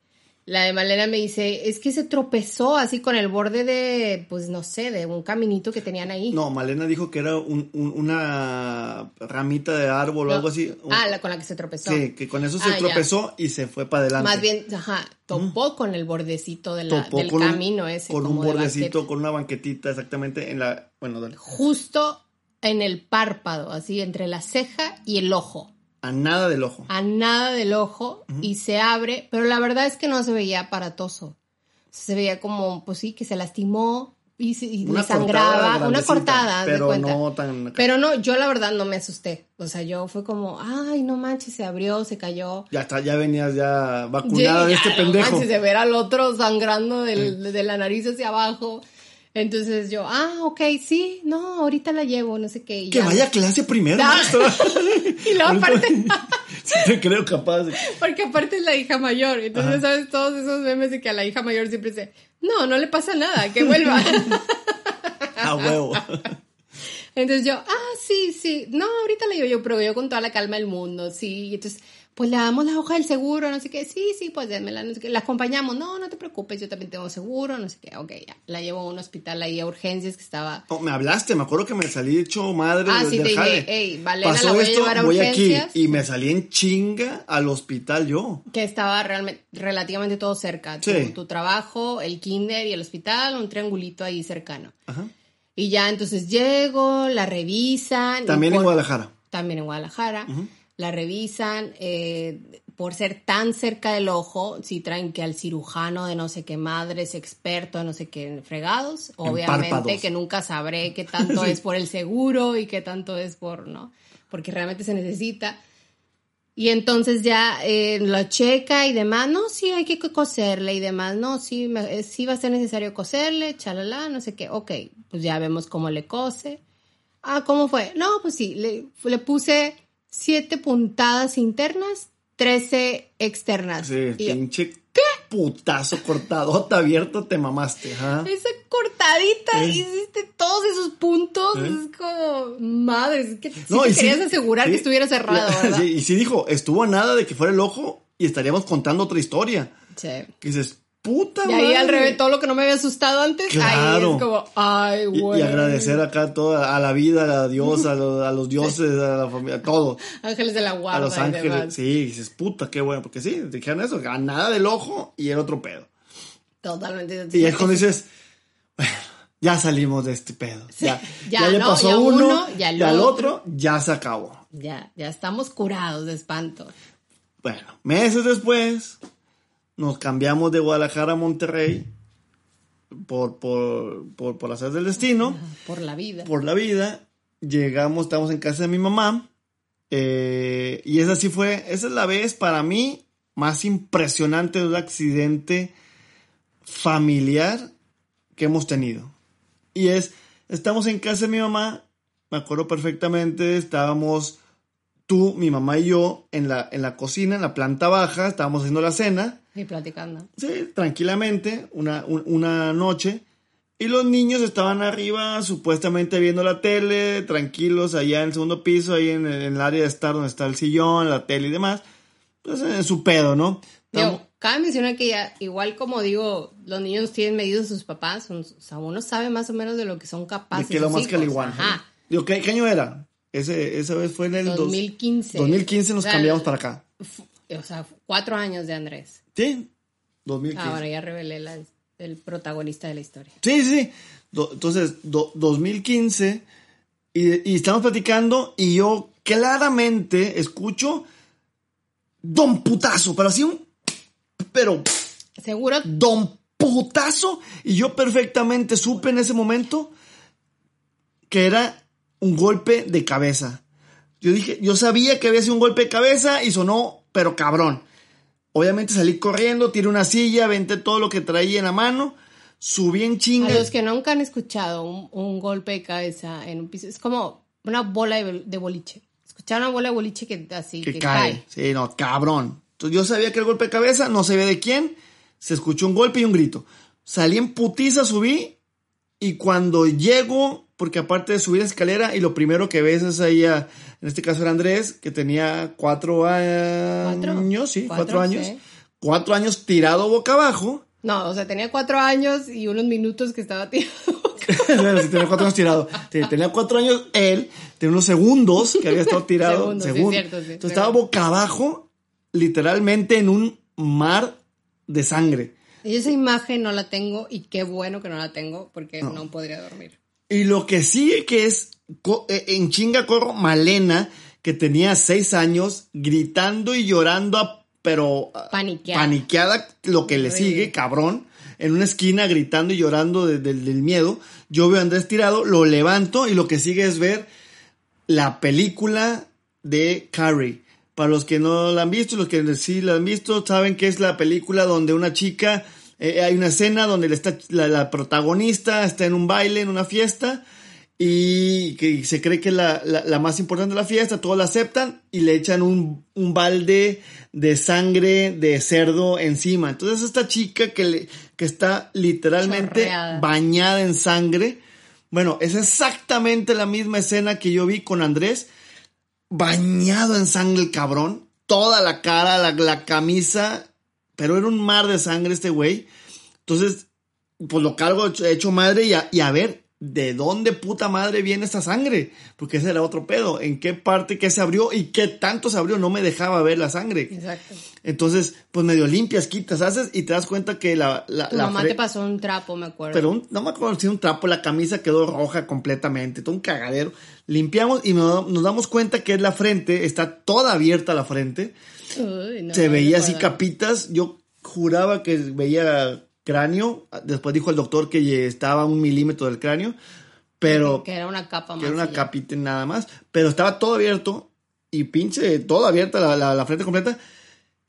La de Malena me dice, es que se tropezó así con el borde de, pues no sé, de un caminito que tenían ahí. No, Malena dijo que era un- un- una ramita de árbol o algo así. Un- Ah, la con la que se tropezó. Sí, que con eso se Ah, ya. tropezó y se fue para adelante. Más bien, ajá, topó con el bordecito de la- Topó del con un- camino ese. Con un como bordecito, con una banquetita exactamente en la... Bueno, dale. Justo en el párpado, así, entre la ceja y el ojo. A nada del ojo. A nada del ojo y se abre, pero la verdad es que no se veía aparatoso. Se veía como, pues sí, que se lastimó y, se- y Una le sangraba. Una cortada, de pero no tan... Pero no, yo la verdad no me asusté. O sea, yo fue como, ay, no manches, se abrió, se cayó. Ya está, ya venías ya vacunada de Ya, este no pendejo. manches, de ver al otro sangrando del- de la nariz hacia abajo. Entonces yo, ah, ok, sí, no, ahorita la llevo, no sé qué. y Que ya. vaya a clase primero. Ah. maestra. Y luego aparte, sí te creo capaz. de- porque aparte es la hija mayor. Entonces, Ajá. ¿sabes? Todos esos memes de que a la hija mayor siempre dice, no, no le pasa nada, que vuelva. A huevo. Entonces yo, ah, sí, sí, no, ahorita le digo yo, pero yo con toda la calma del mundo, sí. Y entonces, pues le damos la hoja del seguro, no sé qué, sí, sí, pues démela, no sé qué. La acompañamos, no, no te preocupes, yo también tengo seguro, no sé qué, ok, ya. La llevo a un hospital ahí a urgencias que estaba... Me hablaste, me acuerdo que me salí hecho madre Ah, sí, te dije, jale. "Ey, Valena, Pasó la voy a esto, llevar a voy aquí. urgencias". Y me salí en chinga al hospital yo. que estaba realmente, relativamente todo cerca. Tu, Sí. tu trabajo, el kinder y el hospital, un triangulito ahí cercano. Ajá. Y ya entonces llego, la revisan. También en Guadalajara. También en Guadalajara. La revisan. eh, por ser tan cerca del ojo, si traen que al cirujano de no sé qué madres, experto no sé qué fregados, obviamente que nunca sabré qué tanto es por el seguro y qué tanto es por, ¿no? Porque realmente se necesita. Y entonces ya eh, lo checa y demás, no, sí hay que coserle y demás, no, sí, me- eh, sí va a ser necesario coserle, chalala, no sé qué, ok, pues ya vemos cómo le cose. Ah, ¿cómo fue? No, pues sí, le, le puse siete puntadas internas, trece externas. Sí, Y pinche putazo cortadota abierto te mamaste, esa cortadita, Sí. hiciste todos esos puntos, Sí. es como, madre, que sí No, te sí- querías asegurar sí. que estuviera cerrado, ¿verdad? Sí, y sí dijo, estuvo a nada de que fuera el ojo y estaríamos contando otra historia. Sí. Que dices, puta Y ahí madre. al revés, todo lo que no me había asustado antes, ahí Claro. es como, ay, Y, güey. y agradecer acá toda, a la vida, a Dios, a, los, a los dioses, a la familia, a todo. Ángeles de la guarda A los y ángeles. Sí, dices, puta, qué bueno. Porque sí, dijeron eso, a nada del ojo y el otro pedo. Totalmente. Y es cuando dices, bueno, ya salimos de este pedo. Ya, Ya, ya, le ¿no? pasó Ya uno, uno, ya otro. otro, ya se acabó. Ya, ya estamos curados de espanto. Bueno, meses después nos cambiamos de Guadalajara a Monterrey por, por, por, por hacer del destino, Por la vida. por la vida. Llegamos, estamos en casa de mi mamá. eh, y esa sí fue, esa es la vez para mí más impresionante de un accidente familiar que hemos tenido. Y es, estamos en casa de mi mamá, me acuerdo perfectamente, estábamos tú, mi mamá y yo en la, en la cocina, en la planta baja, estábamos haciendo la cena, Y platicando. sí, tranquilamente, una, un- una noche, y los niños estaban arriba, supuestamente viendo la tele, tranquilos, allá en el segundo piso, ahí en, el- en el área de estar donde está el sillón, la tele y demás, pues en su pedo, ¿no? Digo, cabe mencionar que ya, igual como digo, los niños tienen medidos sus papás, son- o sea, uno sabe más o menos de lo que son de capaces. que lo más que al igual. Ajá. Digo, ¿qué, qué año era? Ese, esa vez fue en el dos- 2015. 2015 nos O sea, cambiamos para acá. O sea, cuatro años de Andrés. Sí, 2015. Ah, bueno, ya revelé la- el protagonista de la historia. Sí, sí, sí. Do- entonces, do- 2015, y, y estamos platicando, y yo claramente escucho Don Putazo, pero así un. Pero, Seguro Don Putazo, y yo perfectamente supe en ese momento que era un golpe de cabeza. Yo dije, yo sabía que había sido un golpe de cabeza y sonó, pero cabrón. Obviamente salí corriendo, tiré una silla, aventé todo lo que traía en la mano, subí en A chinga. los que nunca han escuchado un, un golpe de cabeza en un piso, es como una bola de, de boliche. Escuchar una bola de boliche que así, que, que, cae. cae. Sí, no, cabrón. Entonces yo sabía que el golpe de cabeza, no sabía de quién. Se escuchó un golpe y un grito. Salí en putiza, subí. Y cuando llego, porque aparte de subir la escalera, y lo primero que ves es ahí, a- en este caso era Andrés, que tenía cuatro ¿Cuatro? años, sí, cuatro, Cuatro, años. sí. Cuatro años tirado boca abajo. No, o sea, tenía cuatro años y unos minutos que estaba tirado. Sí, tenía cuatro años tirado. Sí, tenía cuatro años él, tenía unos segundos que había estado tirado. Segundos, sí, cierto, Entonces estaba boca abajo, literalmente en un mar de sangre. Y esa imagen no la tengo y qué bueno que no la tengo porque no, podría dormir. Y lo que sigue que es, eh, en chinga corro, Malena, que tenía seis años, gritando y llorando, a- pero Paniqueada. paniqueada, lo que le sigue, cabrón, en una esquina gritando y llorando de- de- del miedo. Yo veo a Andrés tirado, lo levanto y lo que sigue es ver la película de Carrie. Para los que no la han visto, los que sí la han visto, saben que es la película donde una chica, eh, hay una escena donde está, la, la protagonista está en un baile, en una fiesta, y que se cree que es la, la, la más importante de la fiesta, todos la aceptan y le echan un, un balde de sangre de cerdo encima. Entonces esta chica que, le, que está literalmente Chorreada. bañada en sangre, bueno, es exactamente la misma escena que yo vi con Andrés, bañado en sangre el cabrón, toda la cara, la, la camisa, pero era un mar de sangre este güey. Entonces, pues lo cargo hecho, madre y a ver, ¿de dónde puta madre viene esta sangre? Porque ese era otro pedo. ¿En qué parte que se abrió y qué tanto se abrió? No me dejaba ver la sangre. Exacto. Entonces, pues medio limpias, quitas, haces y te das cuenta que la... la, Tu la mamá te pasó un trapo, me acuerdo. pero un- no me acuerdo si un trapo, la camisa quedó roja completamente, todo un cagadero. Limpiamos y nos, nos damos cuenta que es la frente, está toda abierta la frente. Uy, no, Se no veía así capitas. Yo juraba que veía cráneo. Después dijo el doctor que estaba a un milímetro del cráneo. Pero Que era una capa más. que era una capita nada más. Pero estaba todo abierto y pinche, todo abierta la, la, la frente completa.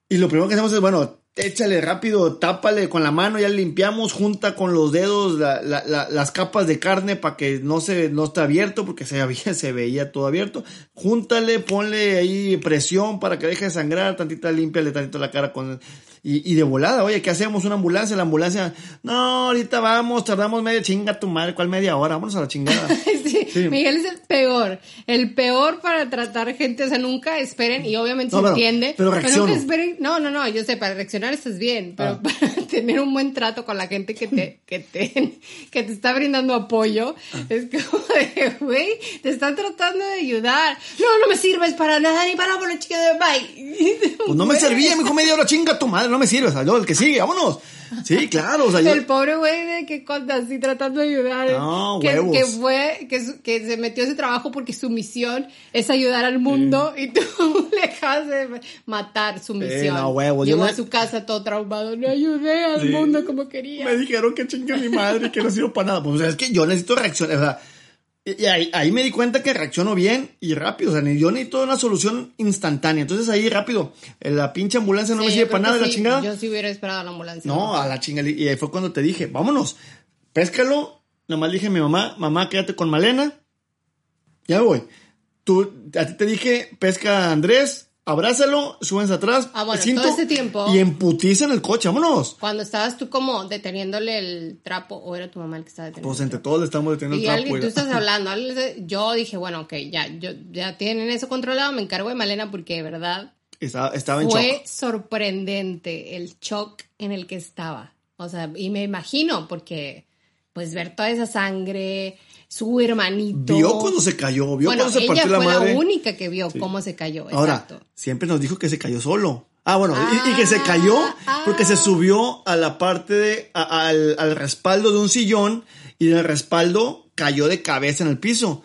Y lo primero que hacemos es, bueno, échale rápido, tápale con la mano, ya limpiamos, junta con los dedos la- la- la- las capas de carne para que no se no esté abierto, porque se veía, se veía todo abierto. Júntale, ponle ahí presión para que deje de sangrar, tantita límpiale tantito la cara con y, y de volada, oye, ¿qué hacemos? Una ambulancia, la ambulancia, no, ahorita vamos, tardamos media chinga tu madre, ¿cuál media hora? Vámonos a la chingada. Sí. Miguel es el peor. El peor para tratar gente. O sea, nunca esperen, y obviamente No, se pero- entiende. pero reacciono. nunca esperen. No, no, no. Yo sé, para reaccionar estás bien. Pero Ah. para tener un buen trato con la gente que te, que te, que te está brindando apoyo, Ah. es como de, güey, te están tratando de ayudar. No, no me sirves para nada, ni para por la chica de bye. Pues no me servía, me dijo media hora, chinga tu madre, no me sirve, o sea, yo, el que sigue, vámonos. Sí, claro, o sea, yo... El pobre güey de que conta así tratando de ayudar. No, que, huevos. que fue, que, que se metió a ese trabajo porque su misión es ayudar al mundo y tú le dejas de matar su misión. no, huevos, yo Llegó me- a su casa todo traumado. No ayudé al Sí. mundo como quería. Me dijeron que chingue mi madre, que no sirvo para nada. Pues o sea, es que yo necesito reaccionar, o sea, y ahí, ahí me di cuenta que reacciono bien y rápido, o sea, ni- yo necesito una solución instantánea. Entonces ahí rápido, eh, la pinche ambulancia no Sí, me sirve para nada de la sí, chingada. Yo sí hubiera esperado a la ambulancia. No, a la chingada. Y ahí fue cuando te dije, vámonos, péscalo. Nomás dije a mi mamá, mamá, quédate con Malena. Ya voy. Tú, a ti te dije, pesca a Andrés, abrázalo, súbense atrás. Ah, bueno, el cinto, todo ese tiempo- Y emputiza en el coche, vámonos. Cuando estabas tú como deteniéndole el trapo, o era tu mamá el que estaba deteniendo. Pues entre todos le estamos deteniendo Y el alguien, trapo. tú y- estás hablando, alguien yo dije, bueno, ok, ya, yo, ya tienen eso controlado, me encargo de Malena porque de verdad Estaba, estaba en fue shock. sorprendente el shock en el que estaba. O sea, y me imagino porque pues ver toda esa sangre, su hermanito. Vio cuando se cayó, vio bueno, cuando se ella partió fue la madre. la única que vio cómo se cayó. Ahora, exacto. siempre nos dijo que se cayó solo. Ah, bueno, y- y, que se cayó Ah, porque se ah. subió a la parte de, a- al, al respaldo de un sillón y del respaldo cayó de cabeza en el piso.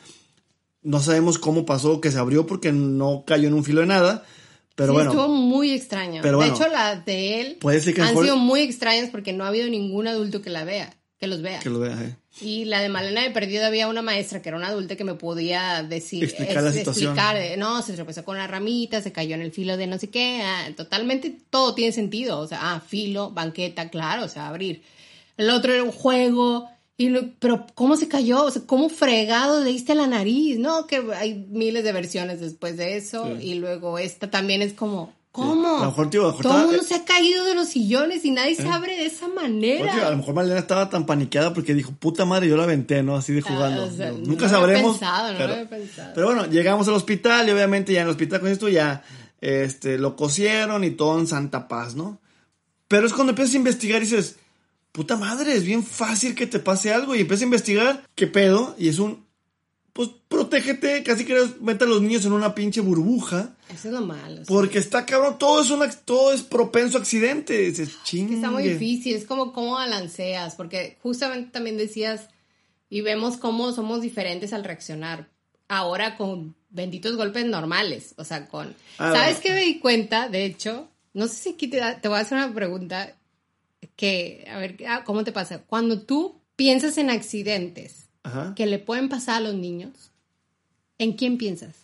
No sabemos cómo pasó que se abrió porque no cayó en un filo de nada, pero Sí, bueno. estuvo muy extraño. pero bueno, de hecho, las de él puede ser que han mejor- sido muy extrañas porque no ha habido ningún adulto que la vea, que los vea. Que lo vea, eh. Y la de Malena de Perdido había una maestra que era una adulta que me podía decir, Explicar la es- situación. explicar, eh, no, se tropezó con una ramita, se cayó en el filo de no sé qué, ah, totalmente todo tiene sentido, o sea, ah, filo, banqueta, claro, o sea, abrir. El otro era un juego, y lo- pero ¿cómo se cayó? O sea, ¿cómo fregado le diste a la nariz? No, que hay miles de versiones después de eso, Sí. y luego esta también es como, ¿cómo? A lo mejor, tío, a lo mejor Todo el mundo se ha caído de los sillones y nadie se abre de esa manera. A lo mejor Malena estaba tan paniqueada porque dijo, puta madre, yo la aventé, ¿no? Así de jugando. Ah, o sea, No, no Nunca sabremos. pensado, no lo pero, había pensado. pero bueno, llegamos al hospital y obviamente ya en el hospital con esto ya este, lo cosieron y todo en santa paz, ¿no? Pero es cuando empiezas a investigar y dices, puta madre, es bien fácil que te pase algo y empiezas a investigar qué pedo y es un, pues protégete, casi que mete a los niños en una pinche burbuja. Eso es lo malo. sí. Porque está cabrón, todo es una, todo es propenso a accidente. Dices, chingue. Está muy difícil, es como cómo balanceas, porque justamente también decías, y vemos cómo somos diferentes al reaccionar. Ahora con benditos golpes normales, o sea, con... Ah, ¿Sabes qué me di cuenta? De hecho, no sé si aquí te, da- te voy a hacer una pregunta que, a ver, ah, ¿cómo te pasa? Cuando tú piensas en accidentes Ajá. que le pueden pasar a los niños, ¿en quién piensas?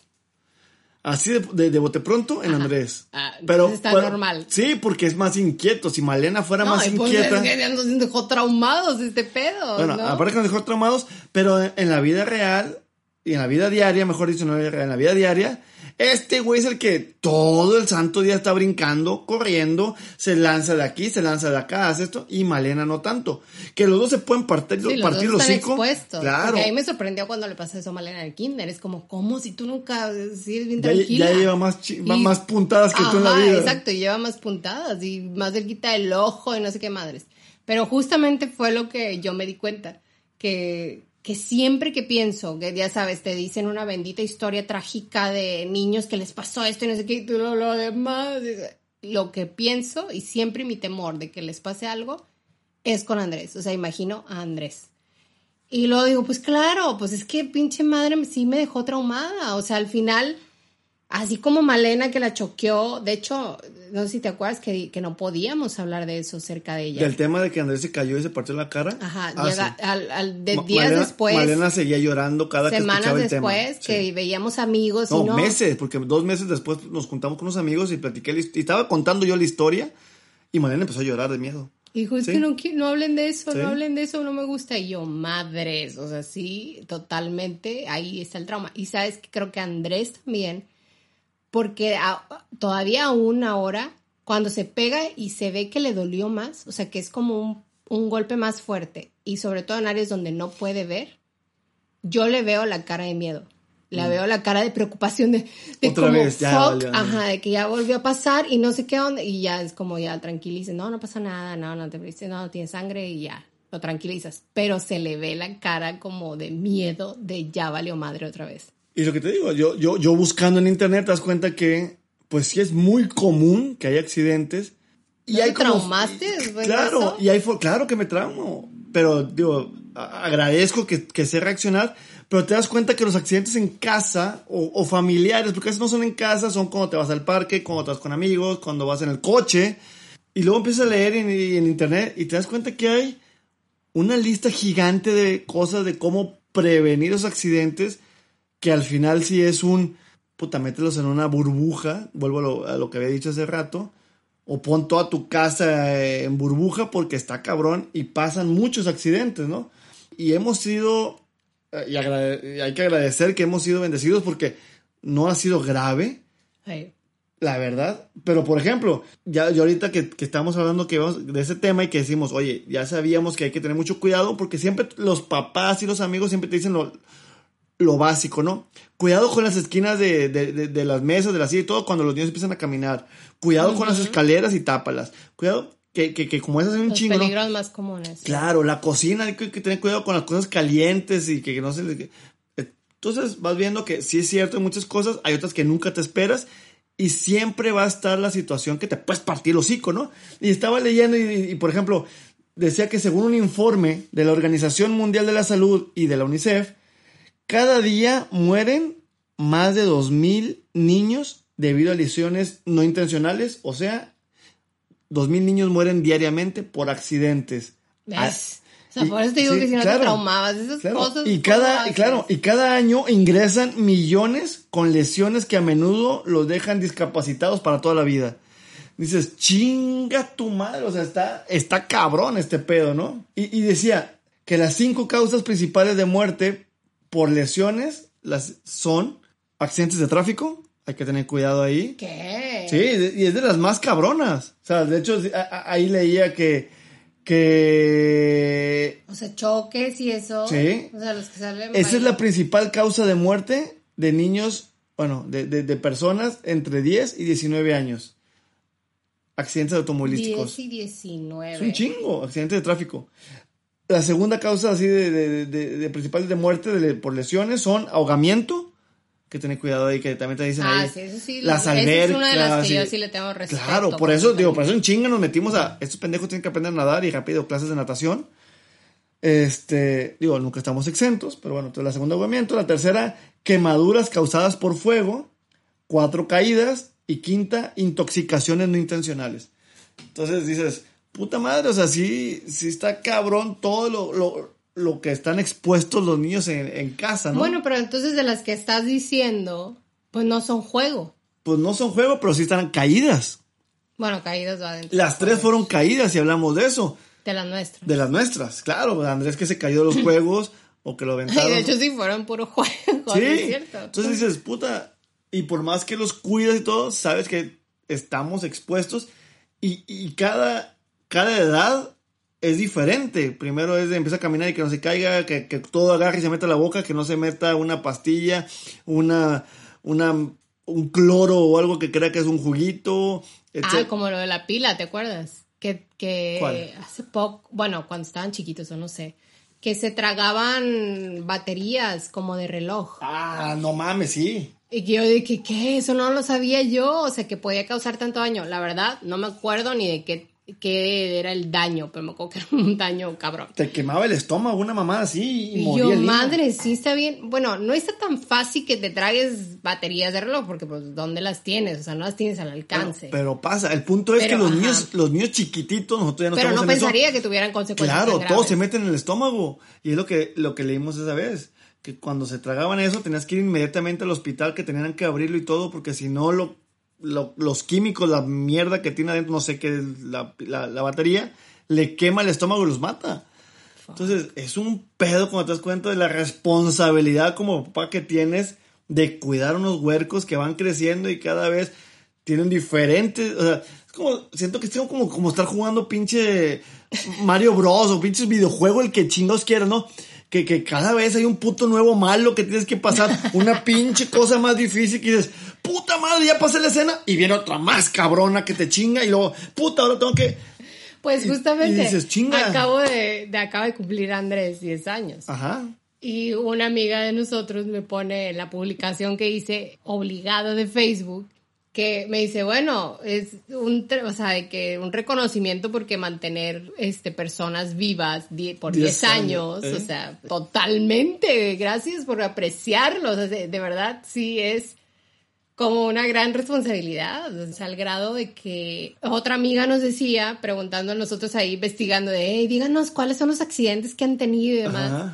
Así de, de- de bote pronto en Ajá. Andrés. Ah, pero está pero- normal. Sí, porque es más inquieto. Si Malena fuera más y pues, inquieta. es que nos dejó traumados este pedo, bueno, ¿no? aparte que nos dejó traumados, pero en la vida real y en la vida diaria, mejor dicho, no en la vida diaria, este güey es el que todo el santo día está brincando, corriendo, se lanza de aquí, se lanza de acá, hace esto, y Malena no tanto. Que los dos se pueden partir, Sí, los partir dos los están hocico. expuestos. Claro. Porque a mí me sorprendió cuando le pasó eso a Malena en el kinder. Es como, ¿cómo si tú nunca si eres bien Ya, tranquila? ya lleva más, Y- más puntadas que tú en la Ajá, vida. exacto, y lleva más puntadas y más cerquita del ojo y no sé qué madres. Pero justamente fue lo que yo me di cuenta, que, que siempre que pienso, que ya sabes, te dicen una bendita historia trágica de niños que les pasó esto y no sé qué, y tú lo, lo demás, lo que pienso y siempre mi temor de que les pase algo es con Andrés. O sea, imagino a Andrés. Y luego digo, pues claro, pues es que pinche madre sí me dejó traumada. O sea, al final, así como Malena que la choqueó, de hecho, no sé si te acuerdas que, que no podíamos hablar de eso cerca de ella. Del tema de que Andrés se cayó y se partió la cara. Ajá, Ah, llega, sí. al, al- de Ma- días Malena- después, Malena seguía llorando cada que semanas escuchaba el después, tema. que Sí. veíamos amigos y No, no. meses, porque dos meses después nos juntamos con unos amigos y platiqué, y estaba contando yo la historia Y Malena empezó a llorar de miedo. Hijo, es Sí. que no, no hablen de eso, no hablen de eso, no me gusta. Y yo, madres, o sea, sí, totalmente, ahí está el trauma. Y sabes que creo que Andrés también, porque a- todavía aún ahora, cuando se pega y se ve que le dolió más, o sea, que es como un, un golpe más fuerte, y sobre todo en áreas donde no puede ver, yo le veo la cara de miedo. La veo la cara de preocupación de, de Mm. Otra como, vez, ya fuck, valió. ajá, de que ya volvió a pasar y no sé qué onda, y ya es como ya tranquiliza, no, no pasa nada, no, no te viste, no, tiene sangre y ya, lo tranquilizas, pero se le ve la cara como de miedo de ya valió madre otra vez. Y lo que te digo, yo, yo, yo buscando en internet te das cuenta que, pues sí es muy común que haya accidentes. Y ¿No hay te como- traumaste Claro, eso? y hay, claro que me traumo. Pero, digo, agradezco que, que sé reaccionar. Pero te das cuenta que los accidentes en casa o, o familiares, porque no son en casa, son cuando te vas al parque, cuando te vas con amigos, cuando vas en el coche. Y luego empiezas a leer en, en internet y te das cuenta que hay una lista gigante de cosas de cómo prevenir los accidentes que al final sí es un, puta, mételos en una burbuja, vuelvo a lo, a lo que había dicho hace rato, o pon toda tu casa eh, en burbuja porque está cabrón y pasan muchos accidentes, ¿no? Y hemos sido, eh, y, hay que agradecer que hemos sido bendecidos porque no ha sido grave, la verdad. Pero, por ejemplo, ya, ya ahorita que, que estamos hablando que vamos de ese tema y que decimos, oye, ya sabíamos que hay que tener mucho cuidado porque siempre los papás y los amigos siempre te dicen lo, lo básico, ¿no? Cuidado con las esquinas de, de- de- de las mesas, de la silla y todo cuando los niños empiezan a caminar. Cuidado con las escaleras y tápalas. Cuidado que, que, que como esas hay un los chingo, ¿no? peligros más comunes. Claro, la cocina hay que, que tener cuidado con las cosas calientes y que, que no se le- que- Entonces vas viendo que sí es cierto hay muchas cosas, hay otras que nunca te esperas y siempre va a estar la situación que te puedes partir el hocico, ¿no? Y estaba leyendo y, y, por ejemplo, decía que según un informe de la Organización Mundial de la Salud y de la UNICEF, cada día mueren más de 2.000 niños debido a lesiones no intencionales, o sea, 2.000 niños mueren diariamente por accidentes. ¿Ves? O sea, Ah, Y- por eso te digo sí, que si no claro, te traumabas, esas Claro, cosas. y ¿cómo cada, y haces? claro, y cada año ingresan millones con lesiones que a menudo los dejan discapacitados para toda la vida. Dices, chinga tu madre, o sea, está, está cabrón este pedo, ¿no? Y, y decía que las cinco causas principales de muerte por lesiones las son accidentes de tráfico, hay que tener cuidado ahí. ¿Qué? Sí, y es de las más cabronas. O sea, de hecho, ahí leía que, que O sea, choques y eso. Sí. O sea, los que salen. Esa es la principal causa de muerte de niños, bueno, de, de- de personas entre 10 y 19 años. Accidentes automovilísticos. 10 y 19. Es un chingo, accidentes de tráfico. La segunda causa así de, de, de- de principal de muerte por lesiones son ahogamiento, que tener cuidado ahí, que también te dicen Ah, ahí. sí, eso sí. Las esa es una de las albercas, que yo sí le tengo respeto. Claro, por eso, digo, por eso en chinga nos metimos a. Estos pendejos tienen que aprender a nadar y rápido clases de natación. Este, digo, nunca estamos exentos, pero bueno, entonces la segunda ahogamiento, la tercera, quemaduras causadas por fuego, cuatro caídas y quinta, intoxicaciones no intencionales. Entonces dices, puta madre, o sea, sí, sí está cabrón todo lo, lo, lo que están expuestos los niños en, en casa, ¿no? Bueno, pero entonces de las que estás diciendo, pues no son juego. pues no son juegos, pero sí están caídas. Bueno, caídas va adentro. Las tres fueron caídas y hablamos de eso. De las nuestras. De las nuestras, claro. Andrés que se cayó de los juegos o que lo Ay, aventaron. de hecho, sí fueron puro juego. sí. es cierto. Entonces dices, puta, y por más que los cuidas y todo, sabes que estamos expuestos y, y cada, cada edad es diferente. Primero es de empezar a caminar y que no se caiga, que, que todo agarre y se meta a la boca, que no se meta una pastilla, una, una, un cloro o algo que crea que es un juguito. Ah, como lo de la pila, ¿te acuerdas? Que, que ¿Cuál? hace poco, bueno, cuando estaban chiquitos o no sé, que se tragaban baterías como de reloj. Ah, no mames, sí. Y que yo dije, ¿qué? Eso no lo sabía yo. O sea, que podía causar tanto daño. La verdad, no me acuerdo ni de qué, qué era el daño, pero me acuerdo que era un daño cabrón. Te quemaba el estómago, una mamada así y, Y moría yo, el madre, sí está bien. Bueno, no está tan fácil que te tragues baterías de reloj, porque pues, ¿dónde las tienes? O sea, no las tienes al alcance. Pero, pero pasa, el punto es Pero, que los ajá. niños, los niños chiquititos, nosotros ya no Pero no eso. pensaría que tuvieran consecuencias Claro, tan todo graves. se mete en el estómago. Y es lo que, lo que leímos esa vez. Que cuando se tragaban eso, tenías que ir inmediatamente al hospital, que tenían que abrirlo y todo, porque si no lo los químicos, la mierda que tiene adentro, no sé qué, la, la, batería, le quema el estómago y los mata. Entonces, es un pedo cuando te das cuenta de la responsabilidad como papá que tienes de cuidar unos huercos que van creciendo y cada vez tienen diferentes, o sea, es como, siento que es como, como estar jugando pinche Mario Bros o pinches videojuego, el que chingos quieras, ¿no? Que, que, cada vez hay un puto nuevo malo que tienes que pasar, una pinche cosa más difícil que dices, puta madre, ya pasé la escena, y viene otra más cabrona que te chinga, y luego, puta, ahora tengo que... Pues justamente, acabo de, de, acaba de cumplir Andrés 10 años. Ajá. Y una amiga de nosotros me pone la publicación que hice obligado de Facebook que me dice, bueno, es un, o sea, que un reconocimiento porque mantener este, personas vivas por 10 años, o ¿eh? sea, totalmente, gracias por apreciarlos, de, verdad sí es como una gran responsabilidad, al grado de que otra amiga nos decía, preguntando a nosotros ahí, investigando de, hey, díganos cuáles son los accidentes que han tenido y demás.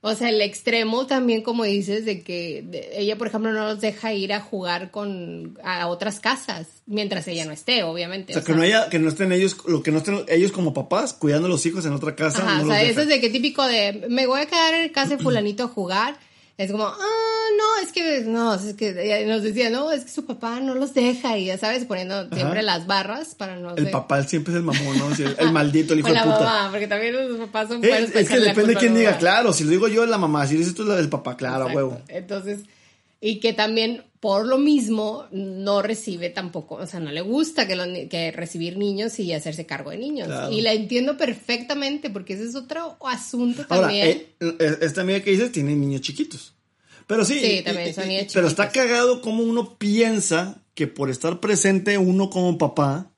O sea, el extremo también, como dices, de que ella, por ejemplo, no los deja ir a jugar con a otras casas mientras ella no esté, obviamente. O sea, que no haya, que no estén ellos, lo que no estén ellos como papás cuidando a los hijos en otra casa. Ajá, o sea, eso es de que típico de me voy a quedar en casa de fulanito a jugar es como, ah, no, es que, no, es que nos decía, no, es que su papá no los deja y ya sabes, poniendo siempre las barras para no. El papá siempre es el mamón, ¿no? El, maldito, el hijo de puta. Mamá, porque también los papás son Es, es que depende de quién diga, claro, si lo digo yo, es la mamá, si lo dices tú, es el papá, claro, huevo. Entonces, y que también por lo mismo no recibe tampoco, o sea, no le gusta que, que recibir niños y hacerse cargo de niños. Y la entiendo perfectamente porque ese es otro asunto también. Ahora, eh, esta amiga que dices tiene niños chiquitos. Pero sí, sí también son niños pero está cagado como uno piensa que por estar presente uno como papá,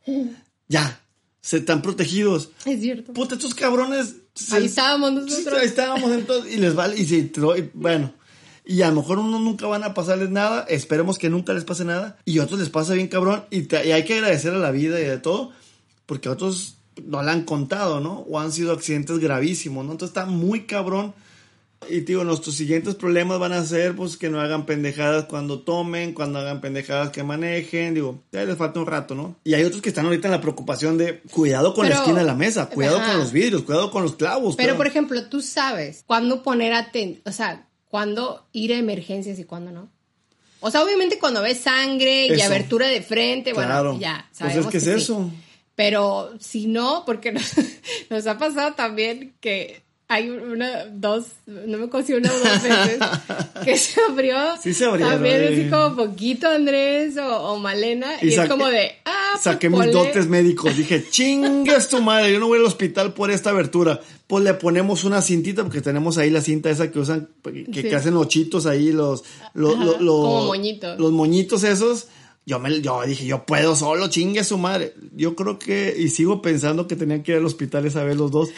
ya, se están protegidos. Es cierto. Puta, estos cabrones. ahí estábamos nosotros. ahí estábamos entonces, y les vale, y, se, bueno, y a lo mejor uno nunca van a pasarles nada, esperemos que nunca les pase nada, y a otros les pasa bien cabrón, y, hay que agradecer a la vida y de todo, porque a otros no le han contado, ¿no? O han sido accidentes gravísimos, ¿no? Entonces está muy cabrón. Y digo, nuestros siguientes problemas van a ser pues que no hagan pendejadas cuando tomen, cuando hagan pendejadas que manejen, digo, ya les falta un rato, ¿no? Y hay otros que están ahorita en la preocupación de cuidado con la esquina de la mesa, cuidado con los vidrios, cuidado con los clavos. Pero, por ejemplo, tú sabes cuándo poner atención, o sea, cuándo ir a emergencias y cuándo no. O sea, obviamente cuando ves sangre y abertura de frente, bueno, ya sabemos. Pues es que, es eso. Pero si no, porque nos, ha pasado también que hay una, dos, no me acuerdo una o dos veces que se abrió. Sí se abrió. También así como poquito Andrés o, Malena. Y, es como de, ah, pues Saqué mis dotes médicos. Dije, chingas tu madre, yo no voy al hospital por esta abertura. Pues le ponemos una cintita, porque tenemos ahí la cinta esa que usan, que, hacen los chitos ahí, los, los, como moñitos. Los moñitos esos yo, me, yo dije, yo puedo solo, chingue su madre. Yo creo que, y sigo pensando que tenían que ir al hospital esa vez los dos.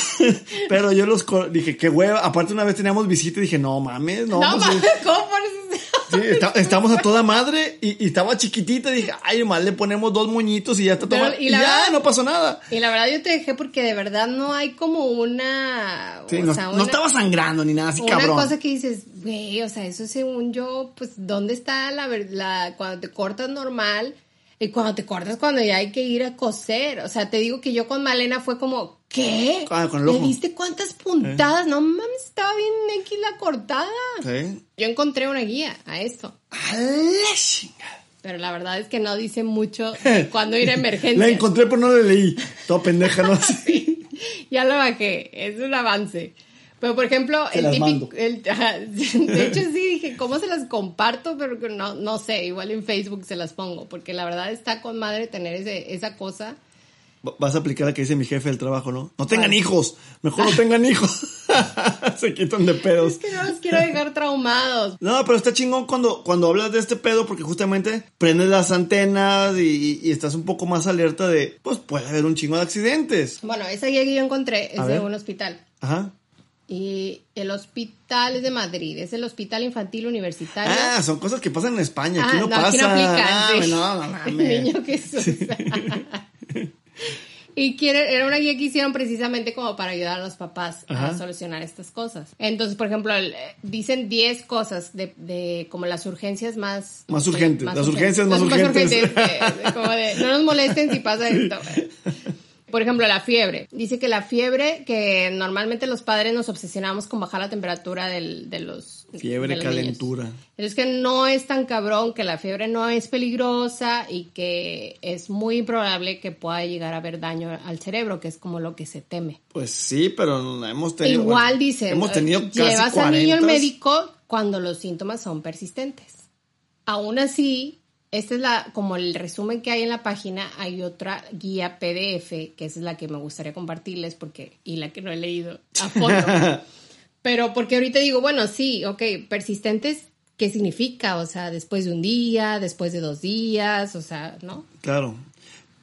Pero yo los dije, qué hueva. Aparte, una vez teníamos visita y dije, no mames, no. No pues, mames, ¿cómo pones Sí, estamos a toda madre y, estaba chiquitita. Y dije, ay, mal le ponemos dos moñitos y ya está todo. Y, ya, no pasó nada. Y la verdad, yo te dejé porque de verdad no hay como una. Sí, no, no, estaba sangrando ni nada así, cabrón. Una cosa que dices, güey, o sea, eso según yo, pues, ¿dónde está la, la. cuando te cortas normal? Y cuando te cortas, cuando ya hay que ir a coser. O sea, te digo que yo con Malena fue como, ¿qué? Ah, con el ojo. ¿Le viste cuántas puntadas? No mames, estaba bien X la cortada. Sí. Yo encontré una guía a esto. A la Pero la verdad es que no dice mucho cuando ir a emergencia. la encontré, pero no la leí. Todo pendeja, ¿no? sí. Ya lo bajé. Es un avance. Pero, por ejemplo, el típico. de hecho, sí dije, ¿cómo se las comparto? Pero no, no sé, igual en Facebook se las pongo, porque la verdad está con madre tener ese, esa cosa. Vas a aplicar la que dice mi jefe del trabajo, ¿no? No tengan hijos, mejor no tengan hijos. se quitan de pedos. Es que no los quiero dejar traumados. No, pero está chingón cuando, cuando hablas de este pedo, porque justamente prendes las antenas y, y, estás un poco más alerta de, pues puede haber un chingo de accidentes. Bueno, esa guía que yo encontré es de un hospital. Ajá. Y el hospital es de Madrid, es el Hospital Infantil Universitario. Ah, son cosas que pasan en España, aquí ah, no, pasa. Aquí no aplican, ah, no, no, el niño que Y quiere, era una guía que hicieron precisamente como para ayudar a los papás a solucionar estas cosas. Entonces, por ejemplo, eh, dicen 10 cosas de, de como las urgencias más... Más urgentes, las urgencias más urgentes. de- de como de, no nos molesten si pasa esto. Por ejemplo, la fiebre. Dice que la fiebre, que normalmente los padres nos obsesionamos con bajar la temperatura del- de los... Fiebre, de los niños. calentura. Es que no es tan cabrón, que la fiebre no es peligrosa y que es muy probable que pueda llegar a haber daño al cerebro, que es como lo que se teme. Pues sí, pero hemos tenido. Igual bueno, dice, Hemos tenido casi llevas al niño al 40. médico cuando los síntomas son persistentes. Aún así, este es la, como el resumen que hay en la página, hay otra guía PDF, que esa es la que me gustaría compartirles porque, y la que no he leído a fondo. Pero porque ahorita digo, bueno, sí, ok, persistentes, ¿qué significa? O sea, después de un día, después de dos días, o sea, ¿no? Claro.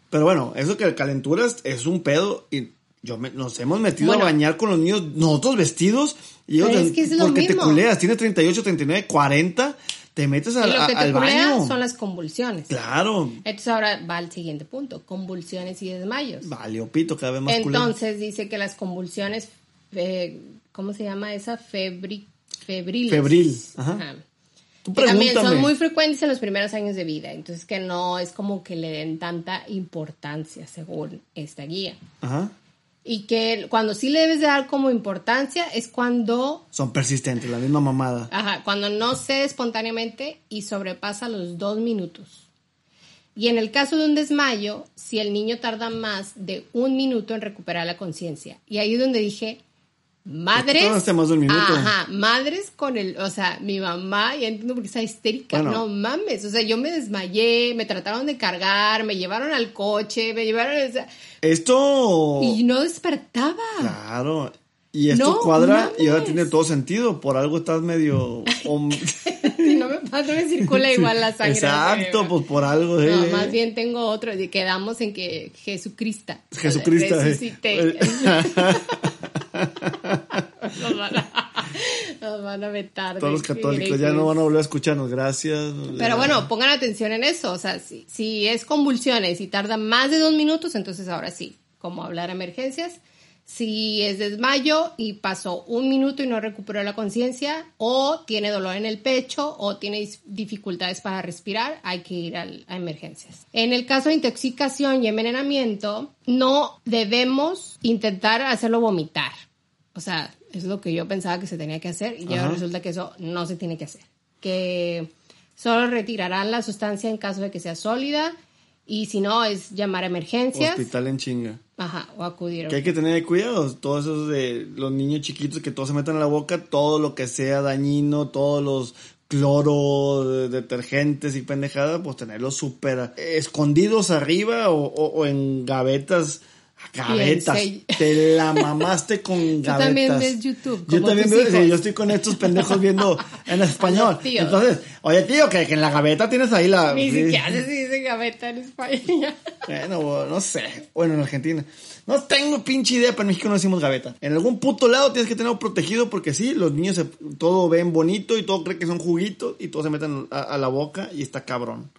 Pero bueno, eso que calenturas es un pedo y yo me- nos hemos metido Bueno. a bañar con los niños, nosotros vestidos, y ellos es te- que es porque te mismo. culeas, tienes 38, 39, 40, te metes al, y lo que al te baño. son las convulsiones. Claro. Entonces ahora va al siguiente punto, convulsiones y desmayos. Vale, pito, cada vez más culero. Entonces dice que las convulsiones, eh, ¿cómo se llama esa? Febri, febriles. Febril, ajá. Tú Que también son muy frecuentes en los primeros años de vida, entonces que no es como que le den tanta importancia según esta guía. Ajá. Y que cuando sí le debes de dar como importancia es cuando, Son persistentes, la misma mamada. ajá, cuando no cede espontáneamente y sobrepasa los dos minutos. Y en el caso de un desmayo, si el niño tarda más de un minuto en recuperar la conciencia. Y ahí es donde dije, madres. de un minuto. Ajá, madres con el, o sea, mi mamá, ya entiendo por qué está histérica. Bueno. No mames, o sea, yo me desmayé, me trataron de cargar, me llevaron al coche, me llevaron, o sea, Esto. y no despertaba. Claro. Y esto No cuadra y ahora tiene todo sentido. Por algo estás medio. Y no me pasa, me circula igual la sangre. Exacto, pues por algo. No, eh. más bien tengo otro, y quedamos en que Jesucristo. Jesucristo, eh. Nos, van a, nos van a vetar. Todos los católicos ya no van a volver a escucharnos. Gracias. Pero bueno, pongan atención en eso. O sea, si, si es convulsiones y tarda más de dos minutos, entonces ahora sí, como hablar a emergencias. Si es desmayo y pasó un minuto y no recuperó la conciencia, o tiene dolor en el pecho, o tiene dificultades para respirar, hay que ir al- a emergencias. En el caso de intoxicación y envenenamiento, no debemos intentar hacerlo vomitar. O sea, es lo que yo pensaba que se tenía que hacer y ya resulta que eso no se tiene que hacer. Que solo retirarán la sustancia en caso de que sea sólida y si no es llamar a emergencias. Hospital en chinga. Ajá, o acudir. Que hay que tener cuidado. Todos esos de los niños chiquitos que todos se meten a la boca, todo lo que sea dañino, todos los cloro, de- detergentes y pendejadas, pues tenerlos súper escondidos arriba o, o- o en gavetas. Gavetas. Te la mamaste con Tú gavetas. también ves YouTube, Yo también veo, sí, yo estoy con estos pendejos viendo en español. Entonces, oye tío, que, que en la gaveta tienes ahí la... Ni siquiera se dice gaveta en España. Bueno, no sé. Bueno, en Argentina. No tengo pinche idea, pero en México no decimos gaveta. En algún puto lado tienes que tenerlo protegido porque sí, los niños se- todo ven bonito y todo creen que son juguitos y todo se meten a, a la boca y está cabrón.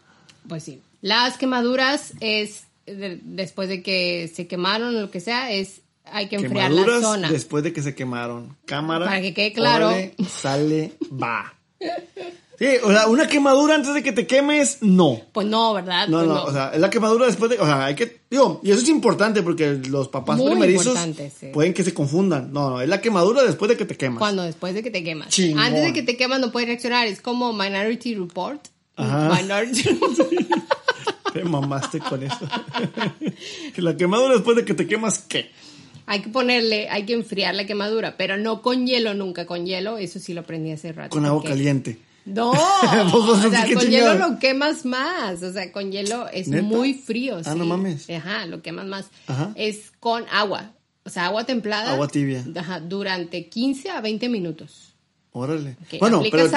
Pues sí. Las quemaduras es de- después de que se quemaron o lo que sea, es hay que enfriar la zona. después de que se quemaron. Cámara. Para que quede claro. sale, va. Sí, o sea, una quemadura antes de que te quemes, no. Pues no, ¿verdad? No, Pues no, o sea, es la quemadura después de, o sea, hay que, digo, y eso es importante porque los papás Muy primerizos sí. pueden que se confundan. No, no, es la quemadura después de que te quemas. Cuando después de que te quemas. Chingón. Antes de que te quemas no puedes reaccionar. Es como Minority Report. Ajá. Minority Report. Te mamaste con eso. que la quemadura después de que te quemas, ¿qué? hay que ponerle, hay que enfriar la quemadura, pero no con hielo nunca. Con hielo, eso sí lo aprendí hace rato. Con agua caliente. No, o sea, ¿qué con hielo lo quemas más. O sea, con hielo es ¿Neta? muy frío. Ah, sí. no mames. Ajá, lo quemas más. Ajá. Es con agua. O sea, agua templada. Agua tibia. Ajá, durante 15 a 20 minutos. Órale. Bueno, pero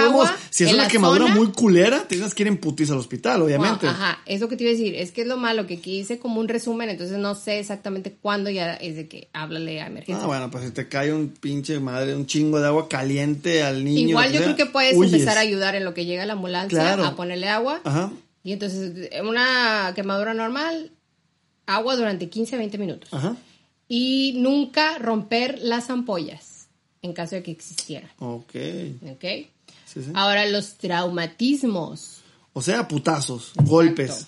si es una quemadura zona. muy culera, tienes que ir en putiza al hospital, obviamente. Wow, ajá, eso que te iba a decir, es que es lo malo, que aquí hice como un resumen, entonces no sé exactamente cuándo ya es de que háblale a emergencia. Ah, bueno, pues si te cae un pinche madre, un chingo de agua caliente al niño. Igual yo sea, creo que puedes huyes. empezar a ayudar en lo que llega la ambulancia Claro. a ponerle agua. Ajá. Y entonces, una quemadura normal, agua durante 15 a 20 minutos. Ajá. Y nunca romper las ampollas en caso de que existiera. Ok. ¿Ok? Sí, sí. Ahora, los traumatismos. O sea, putazos, golpes. Es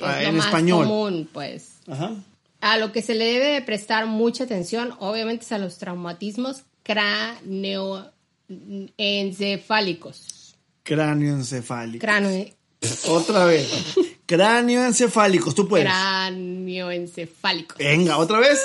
Ah, lo en más español. común, pues. Ajá. A lo que se le debe de prestar mucha atención, obviamente, es a los traumatismos cráneoencefálicos. Cráneo encefálico. Cráneo, Otra vez. Cráneo encefálicos. Tú puedes. cráneoencefálicos. Venga, otra vez.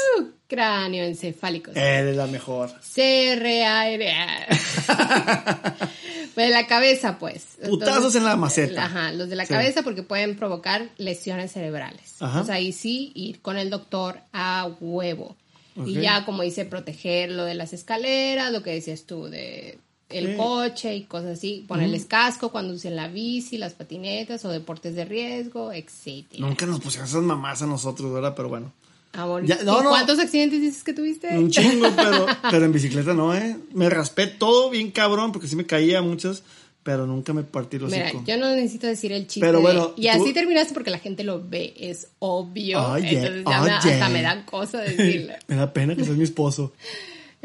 Cráneoencefálicos. Eres la mejor. C-R-A-R-A. Pues de la cabeza, pues. Putazos en la maceta. Ajá, los de la Sí. cabeza porque pueden provocar lesiones cerebrales. Ajá. O sea, ahí sí ir con el doctor a huevo. Y ya, como dice, proteger lo de las escaleras, lo que decías tú de el coche y cosas así. Ponerles casco cuando usen la bici, las patinetas o deportes de riesgo, etcétera. Nunca nos pusieron esas mamás a nosotros, ¿verdad? Pero bueno. Amor, Ya, no, ¿y no. ¿Cuántos accidentes dices que tuviste? Un chingo, pero, pero en bicicleta no, ¿eh? Me raspé todo bien cabrón porque sí me caía muchas, pero nunca me partí los Mira, hocico. yo no necesito decir el chiste. Pero de- bueno, y así tú- terminaste porque la gente lo ve, es obvio. Oye, entonces ya me- hasta me da cosa decirlo. me da pena que seas mi esposo.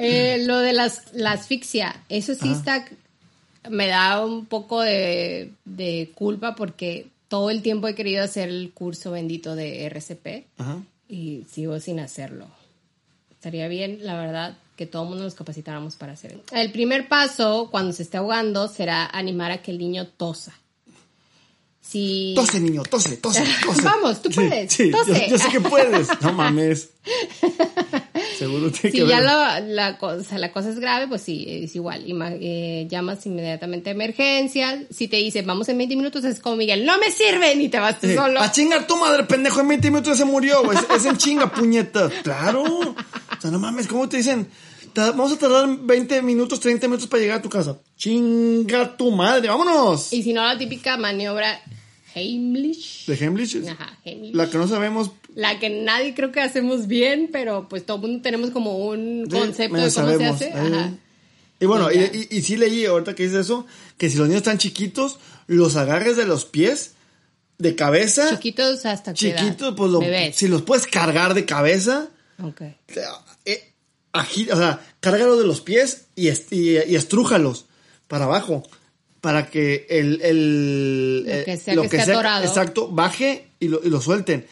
Eh, lo de las, la asfixia, eso sí está, me da un poco de, de culpa porque todo el tiempo he querido hacer el curso bendito de RCP Ajá. Y sigo sin hacerlo. Estaría bien, la verdad, que todo el mundo nos capacitáramos para hacer. El primer paso cuando se esté ahogando será animar a que el niño tosa. Si... Tose, niño, tose, tose, tose. Vamos, tú puedes, Sí, yo- tose. Yo, sé que puedes. No mames. Seguro tiene Si que ya la, la cosa, la cosa es grave, pues sí, es igual. Ima- eh, llamas inmediatamente a emergencia. Si te dicen, vamos en 20 minutos, es como Miguel, no me sirven y te vas tú Sí, solo. A chingar tu madre, pendejo, en 20 minutos se murió, güey. Es, es en chinga, puñeta. Claro. O sea, no mames, ¿cómo te dicen? "Ta- Vamos a tardar 20 minutos, 30 minutos para llegar a tu casa. Chinga tu madre, vámonos. Y si no, la típica maniobra Heimlich. ¿De Hemlich? Ajá, Heimlich. La que no sabemos. La que nadie creo que hacemos bien, pero pues todo el mundo tenemos como un sí, concepto de cómo sabemos. se hace. Ajá. Y bueno, Y y, ya. y- y sí leí ahorita que dice eso, que si los niños están chiquitos, los agarres de los pies, de cabeza, Chiquitos hasta chiquitos, pues lo- si los puedes cargar de cabeza, Ok. eh, o sea, cárgalo de los pies y, est- y, y estrújalos para abajo. Para que el, el Lo eh, que sea que esté atorado. exacto, baje y lo, y lo suelten.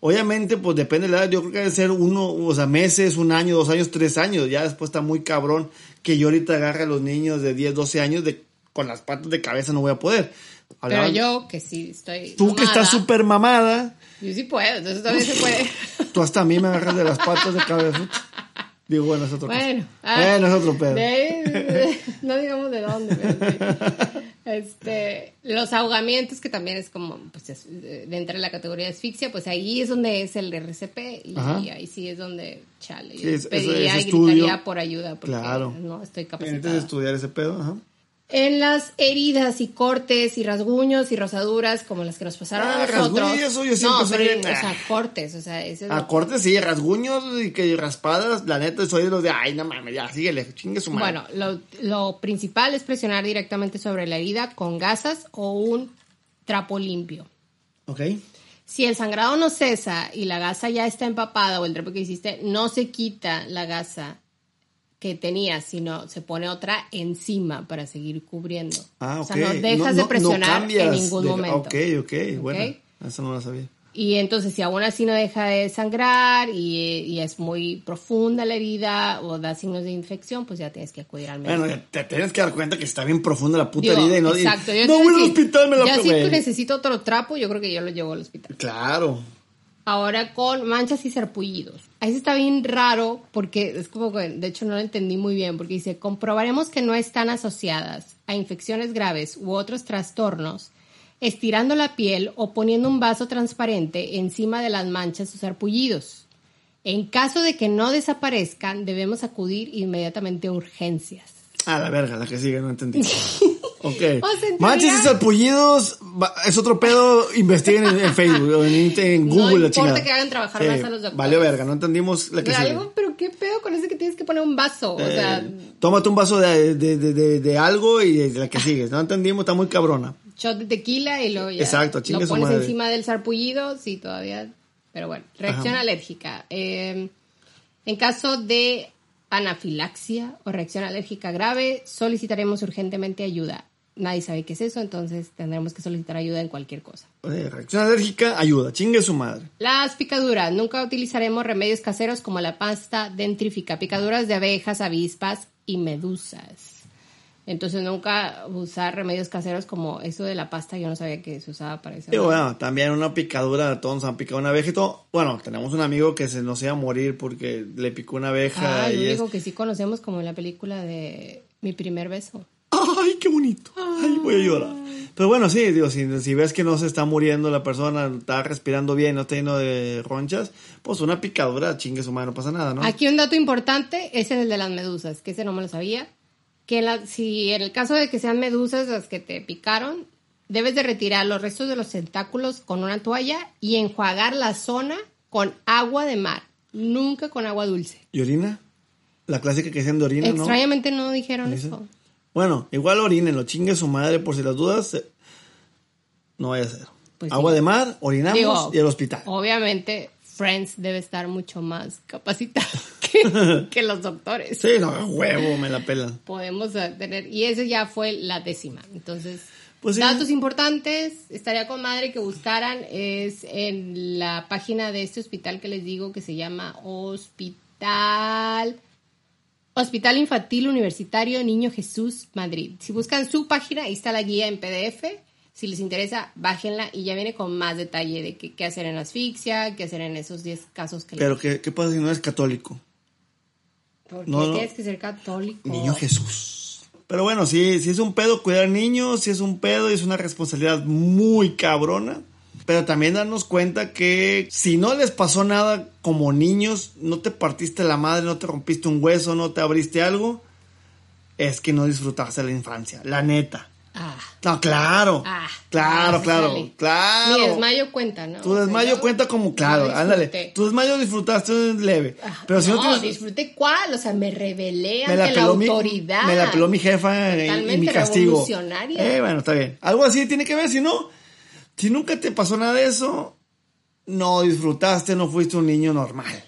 Obviamente, pues depende de la edad. Yo creo que debe ser uno, o sea, meses, un año, dos años, tres años. Ya después está muy cabrón que yo ahorita agarre a los niños de 10, 12 años de, con las patas de cabeza no voy a poder. Pero Hablaban- yo, que sí estoy. Tú que estás súper mamada, Yo sí puedo, entonces todavía se puede. tú hasta a mí me agarras de las patas de cabeza. Digo, bueno, es otro pedo. Bueno, ah, Bueno, es otro pedo. de- de- no digamos de dónde, pero sí. Este, los ahogamientos, que también es como, pues, es, eh, dentro de la categoría de asfixia, pues ahí es donde es el RCP y, ahí sí es donde, chale, Sí, es- pediría ese y estudio. gritaría por ayuda porque Claro. no estoy Necesitas capacitada. estudiar ese pedo, ajá. En las heridas y cortes y rasguños y rosaduras como las que nos pasaron Ah, a nosotros. rasguños, eso yo siempre no, soy pero, bien, o sea, ah. cortes, o sea, eso es lo A cortes sí, rasguños y que raspadas, la neta soy de los de, ay, no mames, ya, síguele, chingue su madre. Bueno, lo, lo principal es presionar directamente sobre la herida con gasas o un trapo limpio. Ok. Si el sangrado no cesa y la gasa ya está empapada o el trapo que hiciste no se quita la gasa que tenías, sino se pone otra encima para seguir cubriendo. Ah, ok. O sea, no dejas de presionar en ningún de- momento. Ok, ok, bueno, Ok. eso no lo sabía. Y entonces si aún así no deja de sangrar y, y es muy profunda la herida o da signos de infección, pues ya tienes que acudir al médico. Bueno, te tienes que dar cuenta que está bien profunda la puta Digo, herida y no, exacto, yo no voy al hospital, me la Ya si tú necesitas otro trapo, yo creo que yo lo llevo al hospital. Claro. Ahora con manchas y sarpullidos. Ahí está bien raro porque es como que, de hecho no lo entendí muy bien, porque dice, comprobaremos que no están asociadas a infecciones graves u otros trastornos, estirando la piel o poniendo un vaso transparente encima de las manchas o sarpullidos. En caso de que no desaparezcan, debemos acudir inmediatamente a urgencias. A la verga, la que sigue, no entendí. Ok. Manches y sarpullidos, es otro pedo, investiguen en, en Facebook o en, en No Google la chingada. que hagan trabajar más a los doctores. Valió verga, no entendimos la que sigue. algo, pero qué pedo con eso que tienes que poner un vaso. O Eh, sea, tómate un vaso de, de, de, de- algo y de la que sigues. No entendimos, está muy cabrona. shot de tequila y luego ya Exacto, lo pones madre. encima del sarpullido, sí, todavía Pero bueno, reacción alérgica. Eh, en caso de anafilaxia o reacción alérgica grave, solicitaremos urgentemente ayuda. Nadie sabe qué es eso, entonces tendremos que solicitar ayuda en cualquier cosa. Eh, reacción alérgica, ayuda, chingue su madre. Las picaduras. Nunca utilizaremos remedios caseros como la pasta dentrífica, picaduras de abejas, avispas y medusas. Entonces nunca usar remedios caseros como eso de la pasta, yo no sabía que se usaba para eso. Y bueno, también una picadura, todos nos han picado una abeja y todo. Bueno, tenemos un amigo que se nos iba a morir porque le picó una abeja. Ah, y lo es- que sí conocemos como en la película de Mi primer beso. ¡Ay, qué bonito! ¡Ay, voy a llorar! Pero bueno, sí, digo, si, si ves que no se está muriendo la persona, está respirando bien, no está lleno de ronchas, pues una picadura, chingue su madre, no pasa nada, ¿no? Aquí un dato importante es el de las medusas, que ese no me lo sabía. Que la- si en el caso de que sean medusas las que te picaron, debes de retirar los restos de los tentáculos con una toalla y enjuagar la zona con agua de mar, nunca con agua dulce. ¿Y orina? La clásica que dicen de orina, ¿no? Extrañamente no dijeron Dice. eso. Bueno, igual orinen, lo chingue su madre por si las dudas. eh, No vaya a ser. Pues Agua sí. de mar, orinamos Digo, y al hospital. Obviamente, Friends debe estar mucho más capacitado que, que los doctores. Sí, no, huevo, me la pelan. Podemos tener, y esa ya fue la décima. Entonces, Pues sí. datos importantes, estaría con madre que buscaran, es en la página de este hospital que les digo que se llama Hospital. Hospital Infantil Universitario Niño Jesús Madrid. Si buscan su página, ahí está la guía en PDF. Si les interesa, bájenla y ya viene con más detalle de qué, qué hacer en asfixia, qué hacer en esos 10 casos que Pero ¿qué, qué pasa si no es católico? No, no. tienes que ser católico. Niño Jesús. Pero bueno, sí, sí es un pedo cuidar niños, sí es un pedo y es una responsabilidad muy cabrona. Pero también darnos cuenta que si no les pasó nada como niños, no te partiste la madre, no te rompiste un hueso, no te abriste algo, es que no disfrutaste la infancia, la neta. Ah. No, claro. Ah, claro, ah, claro, sale. claro. Mi desmayo cuenta, ¿no? Tu O sea, desmayo yo- cuenta como, claro, ándale. Tu desmayo disfrutaste leve. Pero si no, disfruté cuál, o sea, me rebelé la, ante la mi, autoridad. me la peló mi jefa y- mi castigo. revolucionaria. Eh, bueno, está bien. Algo así tiene que ver, si no, si nunca te pasó nada de eso, no disfrutaste, no fuiste un niño normal.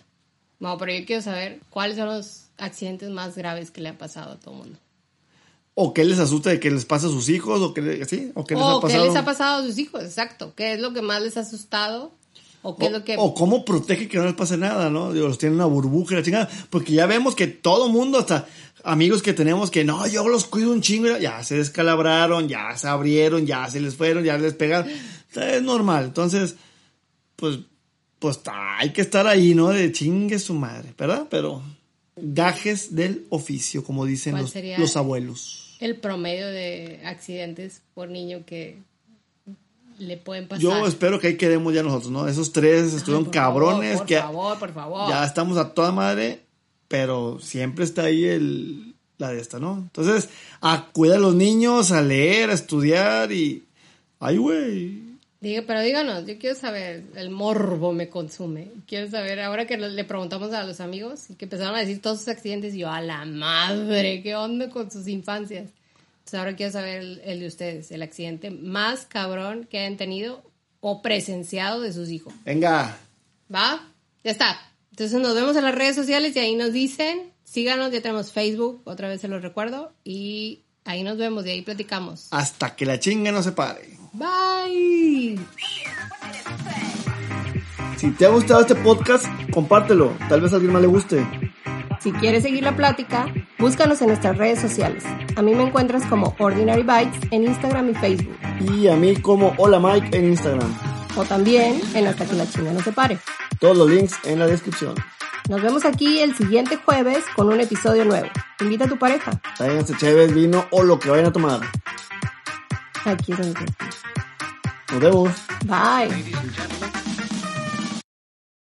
No, pero yo quiero saber cuáles son los accidentes más graves que le ha pasado a todo el mundo. O qué les asusta de que les pasa a sus hijos, o qué, ¿sí? o qué les o ha pasado. qué les ha pasado a sus hijos, exacto. ¿Qué es lo que más les ha asustado? ¿O qué es lo que... O cómo protege que no les pase nada, ¿no? Digo, los tienen una burbuja y la chingada. Porque ya vemos que todo mundo, hasta amigos que tenemos que no, yo los cuido un chingo, ya se descalabraron, ya se abrieron, ya se les fueron, ya les pegaron. Es normal. Entonces, pues, pues hay que estar ahí, ¿no? De chingue su madre, ¿verdad? Pero gajes del oficio, como dicen ¿Cuál los, los abuelos. El promedio de accidentes por niño que le pueden pasar. Yo espero que ahí quedemos ya nosotros, ¿no? Esos tres Ay, estuvieron por cabrones favor, por que favor, por favor. ya estamos a toda madre, pero siempre está ahí el, la de esta, ¿no? Entonces, a cuidar a los niños, a leer, a estudiar y... Ay, güey. Diga, pero díganos, yo quiero saber, el morbo me consume. Quiero saber, ahora que le preguntamos a los amigos y que empezaron a decir todos sus accidentes, yo, a la madre, ¿qué onda con sus infancias? Entonces ahora quiero saber el, el de ustedes, el accidente más cabrón que hayan tenido o presenciado de sus hijos. Venga. ¿Va? Ya está. Entonces nos vemos en las redes sociales y ahí nos dicen, síganos, ya tenemos Facebook, otra vez se los recuerdo, y ahí nos vemos y ahí platicamos. Hasta que la chinga no se pare. Bye. Si te ha gustado este podcast, compártelo. Tal vez a alguien más le guste. Si quieres seguir la plática, búscanos en nuestras redes sociales. A mí me encuentras como Ordinary Bites en Instagram y Facebook. Y a mí como Hola Mike en Instagram. O también en Hasta que la chinga no se pare. Todos los links en la descripción. Nos vemos aquí el siguiente jueves con un episodio nuevo. Invita a tu pareja. Tráiganse chévere, vino o lo que vayan a tomar. Aquí es donde... Nos vemos. Bye.